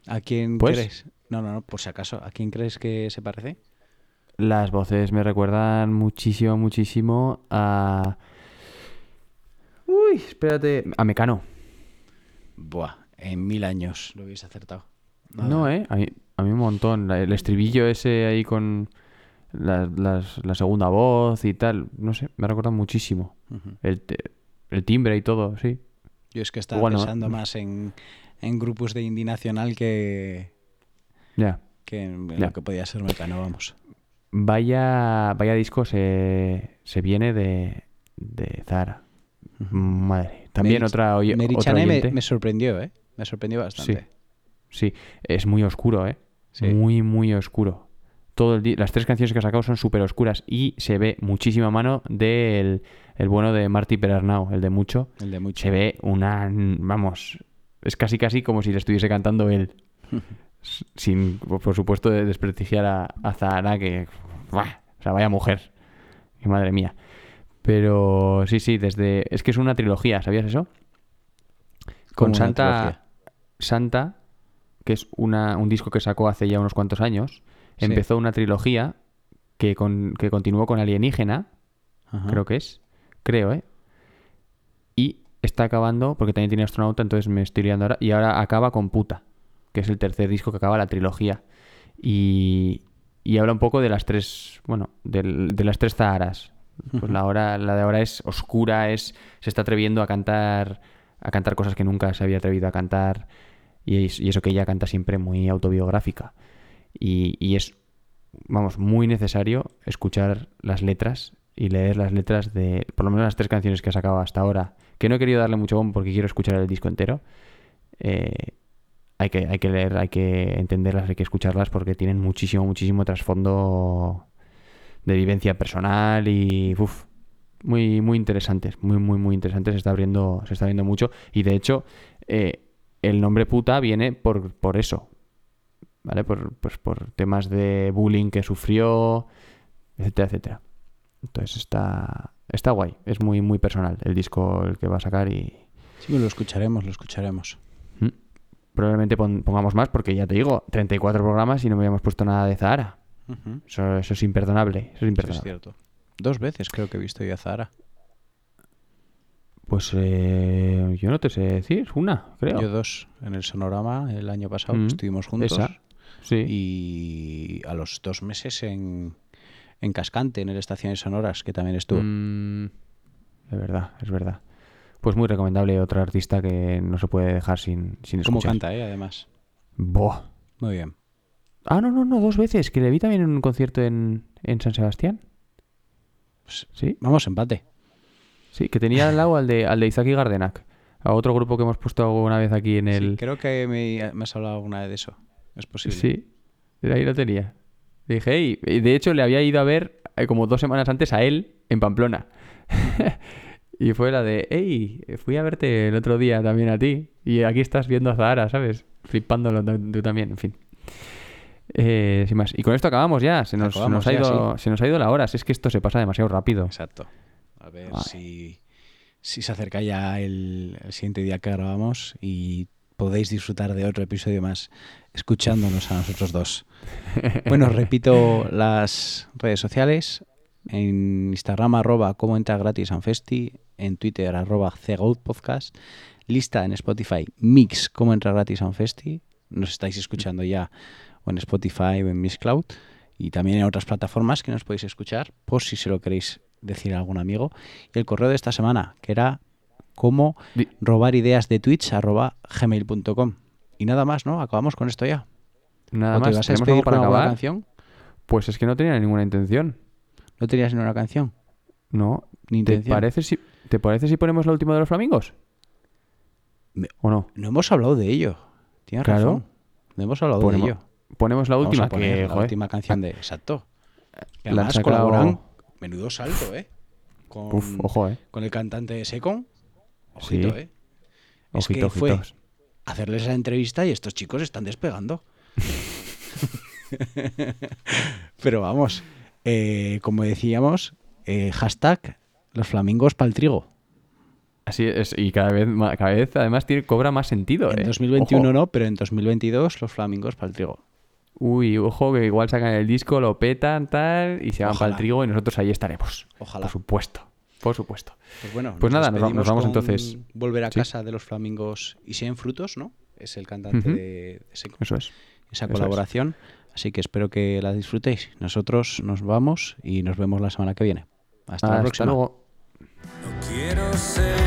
¿A quién Pues- crees? No, no, no, por si acaso. ¿A quién crees que se parece? Las voces me recuerdan muchísimo, muchísimo a... Uy, espérate. A Mecano. Buah, en mil años lo hubiese acertado. No, ¿eh? A mí, a mí un montón. El estribillo ese ahí con la, las- la segunda voz y tal. No sé, me recuerda muchísimo. Ujú. El, el timbre y todo, sí. Yo es que estaba Bueno, pensando más en, en grupos de indie nacional que, Ya. que en lo que podía ser Mecano, vamos. Vaya, vaya disco se, se viene de, de Zara. Madre. También otra, oye, Mary otro Chane me, oyente. me sorprendió, ¿eh? Me sorprendió bastante. Sí, es muy oscuro, ¿eh? Sí. Muy, muy oscuro. Todo el di- Las tres canciones que ha sacado son súper oscuras y se ve muchísima mano del el bueno de Marty Perarnau, el de Mucho. El de mucho. Se ve una... Vamos, es casi casi como si le estuviese cantando él. Sin, por supuesto, de desprestigiar a, a Zahara, que... O sea, vaya mujer. Que madre mía. Pero sí, sí, desde... Es que es una trilogía, ¿sabías eso? Con Santa... trilogía. Santa, que es una, un disco que sacó hace ya unos cuantos años, Sí. empezó una trilogía que, con, que continuó con Alienígena, Ajá. creo que es, creo, ¿eh? Y está acabando, porque también tiene astronauta, entonces me estoy liando ahora, y ahora acaba con Puta, que es el tercer disco que acaba la trilogía. Y, y habla un poco de las tres, bueno, del- de las tres Zaharas. Pues la, hora, la de ahora es oscura, es se está atreviendo a cantar a cantar cosas que nunca se había atrevido a cantar y, es- y eso que ella canta siempre muy autobiográfica. Y, es, vamos, muy necesario escuchar las letras y leer las letras de por lo menos las tres canciones que ha sacado hasta ahora, que no he querido darle mucho bombo porque quiero escuchar el disco entero. Eh, hay que, hay que leer, hay que entenderlas, hay que escucharlas porque tienen muchísimo, muchísimo trasfondo de vivencia personal y uf, muy, muy interesantes, muy, muy, muy interesantes. Se está abriendo, se está viendo mucho. Y de hecho, eh, el nombre puta viene por, por eso. ¿Vale? Por, pues por temas de bullying que sufrió, etcétera, etcétera. Entonces está, está guay. Es muy, muy personal el disco el que va a sacar y Sí, lo escucharemos, lo escucharemos. mm, probablemente pon- pongamos más porque ya te digo, 34 programas y no habíamos puesto nada de Zahara. Eso, eso es imperdonable. Eso es imperdonable. cierto. Dos veces creo que he visto yo a Zara. Pues eh, yo no te sé decir, una, creo. Yo dos. En el Sonorama el año pasado Mm, estuvimos juntos. esa, sí. Y a los dos meses en, en Cascante, en el Estaciones Sonoras, que también estuvo. Mm, es verdad, es verdad. Pues muy recomendable otro artista que no se puede dejar sin, sin ¿Cómo escuchar. canta, eh? Además. Buah. Muy bien. Ah, no, no, no, dos veces. Que le vi también en un concierto en, en San Sebastián. Pues, Sí, Vamos, empate. Sí, que tenía al lado al de, al de Izaki Gardenak. A otro grupo que hemos puesto alguna vez aquí en Sí, el... creo que me, me has hablado alguna vez de eso. Es posible. Sí, ahí lo tenía. Le dije, hey, y de hecho le había ido a ver eh, como dos semanas antes a él en Pamplona. y fue la de, hey, fui a verte el otro día también a ti. Y aquí estás viendo a Zahara, ¿sabes? Flipándolo tú también, en fin. Eh, sin más. Y con esto acabamos ya. Se nos, se Acabamos nos ha ya, ido, se nos ha ido la hora. Si es que esto se pasa demasiado rápido. Exacto. A ver Vale. si, si se acerca ya el, el siguiente día que grabamos y podéis disfrutar de otro episodio más escuchándonos a nosotros dos. Bueno, repito las redes sociales. En Instagram arroba como entra gratis Anfesti, en Twitter arroba Podcast, lista en Spotify Mix como entra gratis Anfesti. Nos estáis escuchando ya o en Spotify o en Mixcloud y también en otras plataformas que nos podéis escuchar por si se lo queréis decir a algún amigo. Y el correo de esta semana, que era como Di- robar ideas de Twitch arroba gmail.com. Y nada más, ¿no? Acabamos con esto ya. Nada ¿O te más. vas a ¿Tenemos despedir algo para acabar? canción? Pues es que no tenía ninguna intención. ¿No tenías ni una canción? No. Ni ¿Te intención. parece, si, ¿Te parece si ponemos la última de los flamingos? Me- ¿O no? No hemos hablado de ello. Tienes Claro. razón. No hemos hablado Ponemos- de ello. Ponemos la Vamos a última, poner que, la joder, última canción de Exacto. Que la han además colaboran. Menudo salto, ¿eh? Con, Uf, ojo, eh. con el cantante de Secon. Ojito, Sí. ¿eh? Es Ojito, que fue hacerles la entrevista y estos chicos están despegando. Pero vamos, eh, como decíamos, eh, hashtag los flamingos para el trigo. Así es, y cada vez, cada vez además tiene, cobra más sentido. En eh. 2021 Ojo. no, pero en 2022 los flamingos para el trigo. Uy, ojo, que igual sacan el disco, lo petan, tal, y se van para el trigo y nosotros ahí estaremos. Ojalá. Por supuesto, por supuesto. Pues bueno, Pues nada, nos va- nos vamos con entonces. Volver a Sí. casa de los flamingos y sean frutos, ¿no? Es el cantante de, de Secon. Eso es. esa Eso es. colaboración. Así que espero que la disfrutéis. Nosotros nos vamos y nos vemos la semana que viene. Hasta, la Hasta próxima. luego. No quiero ser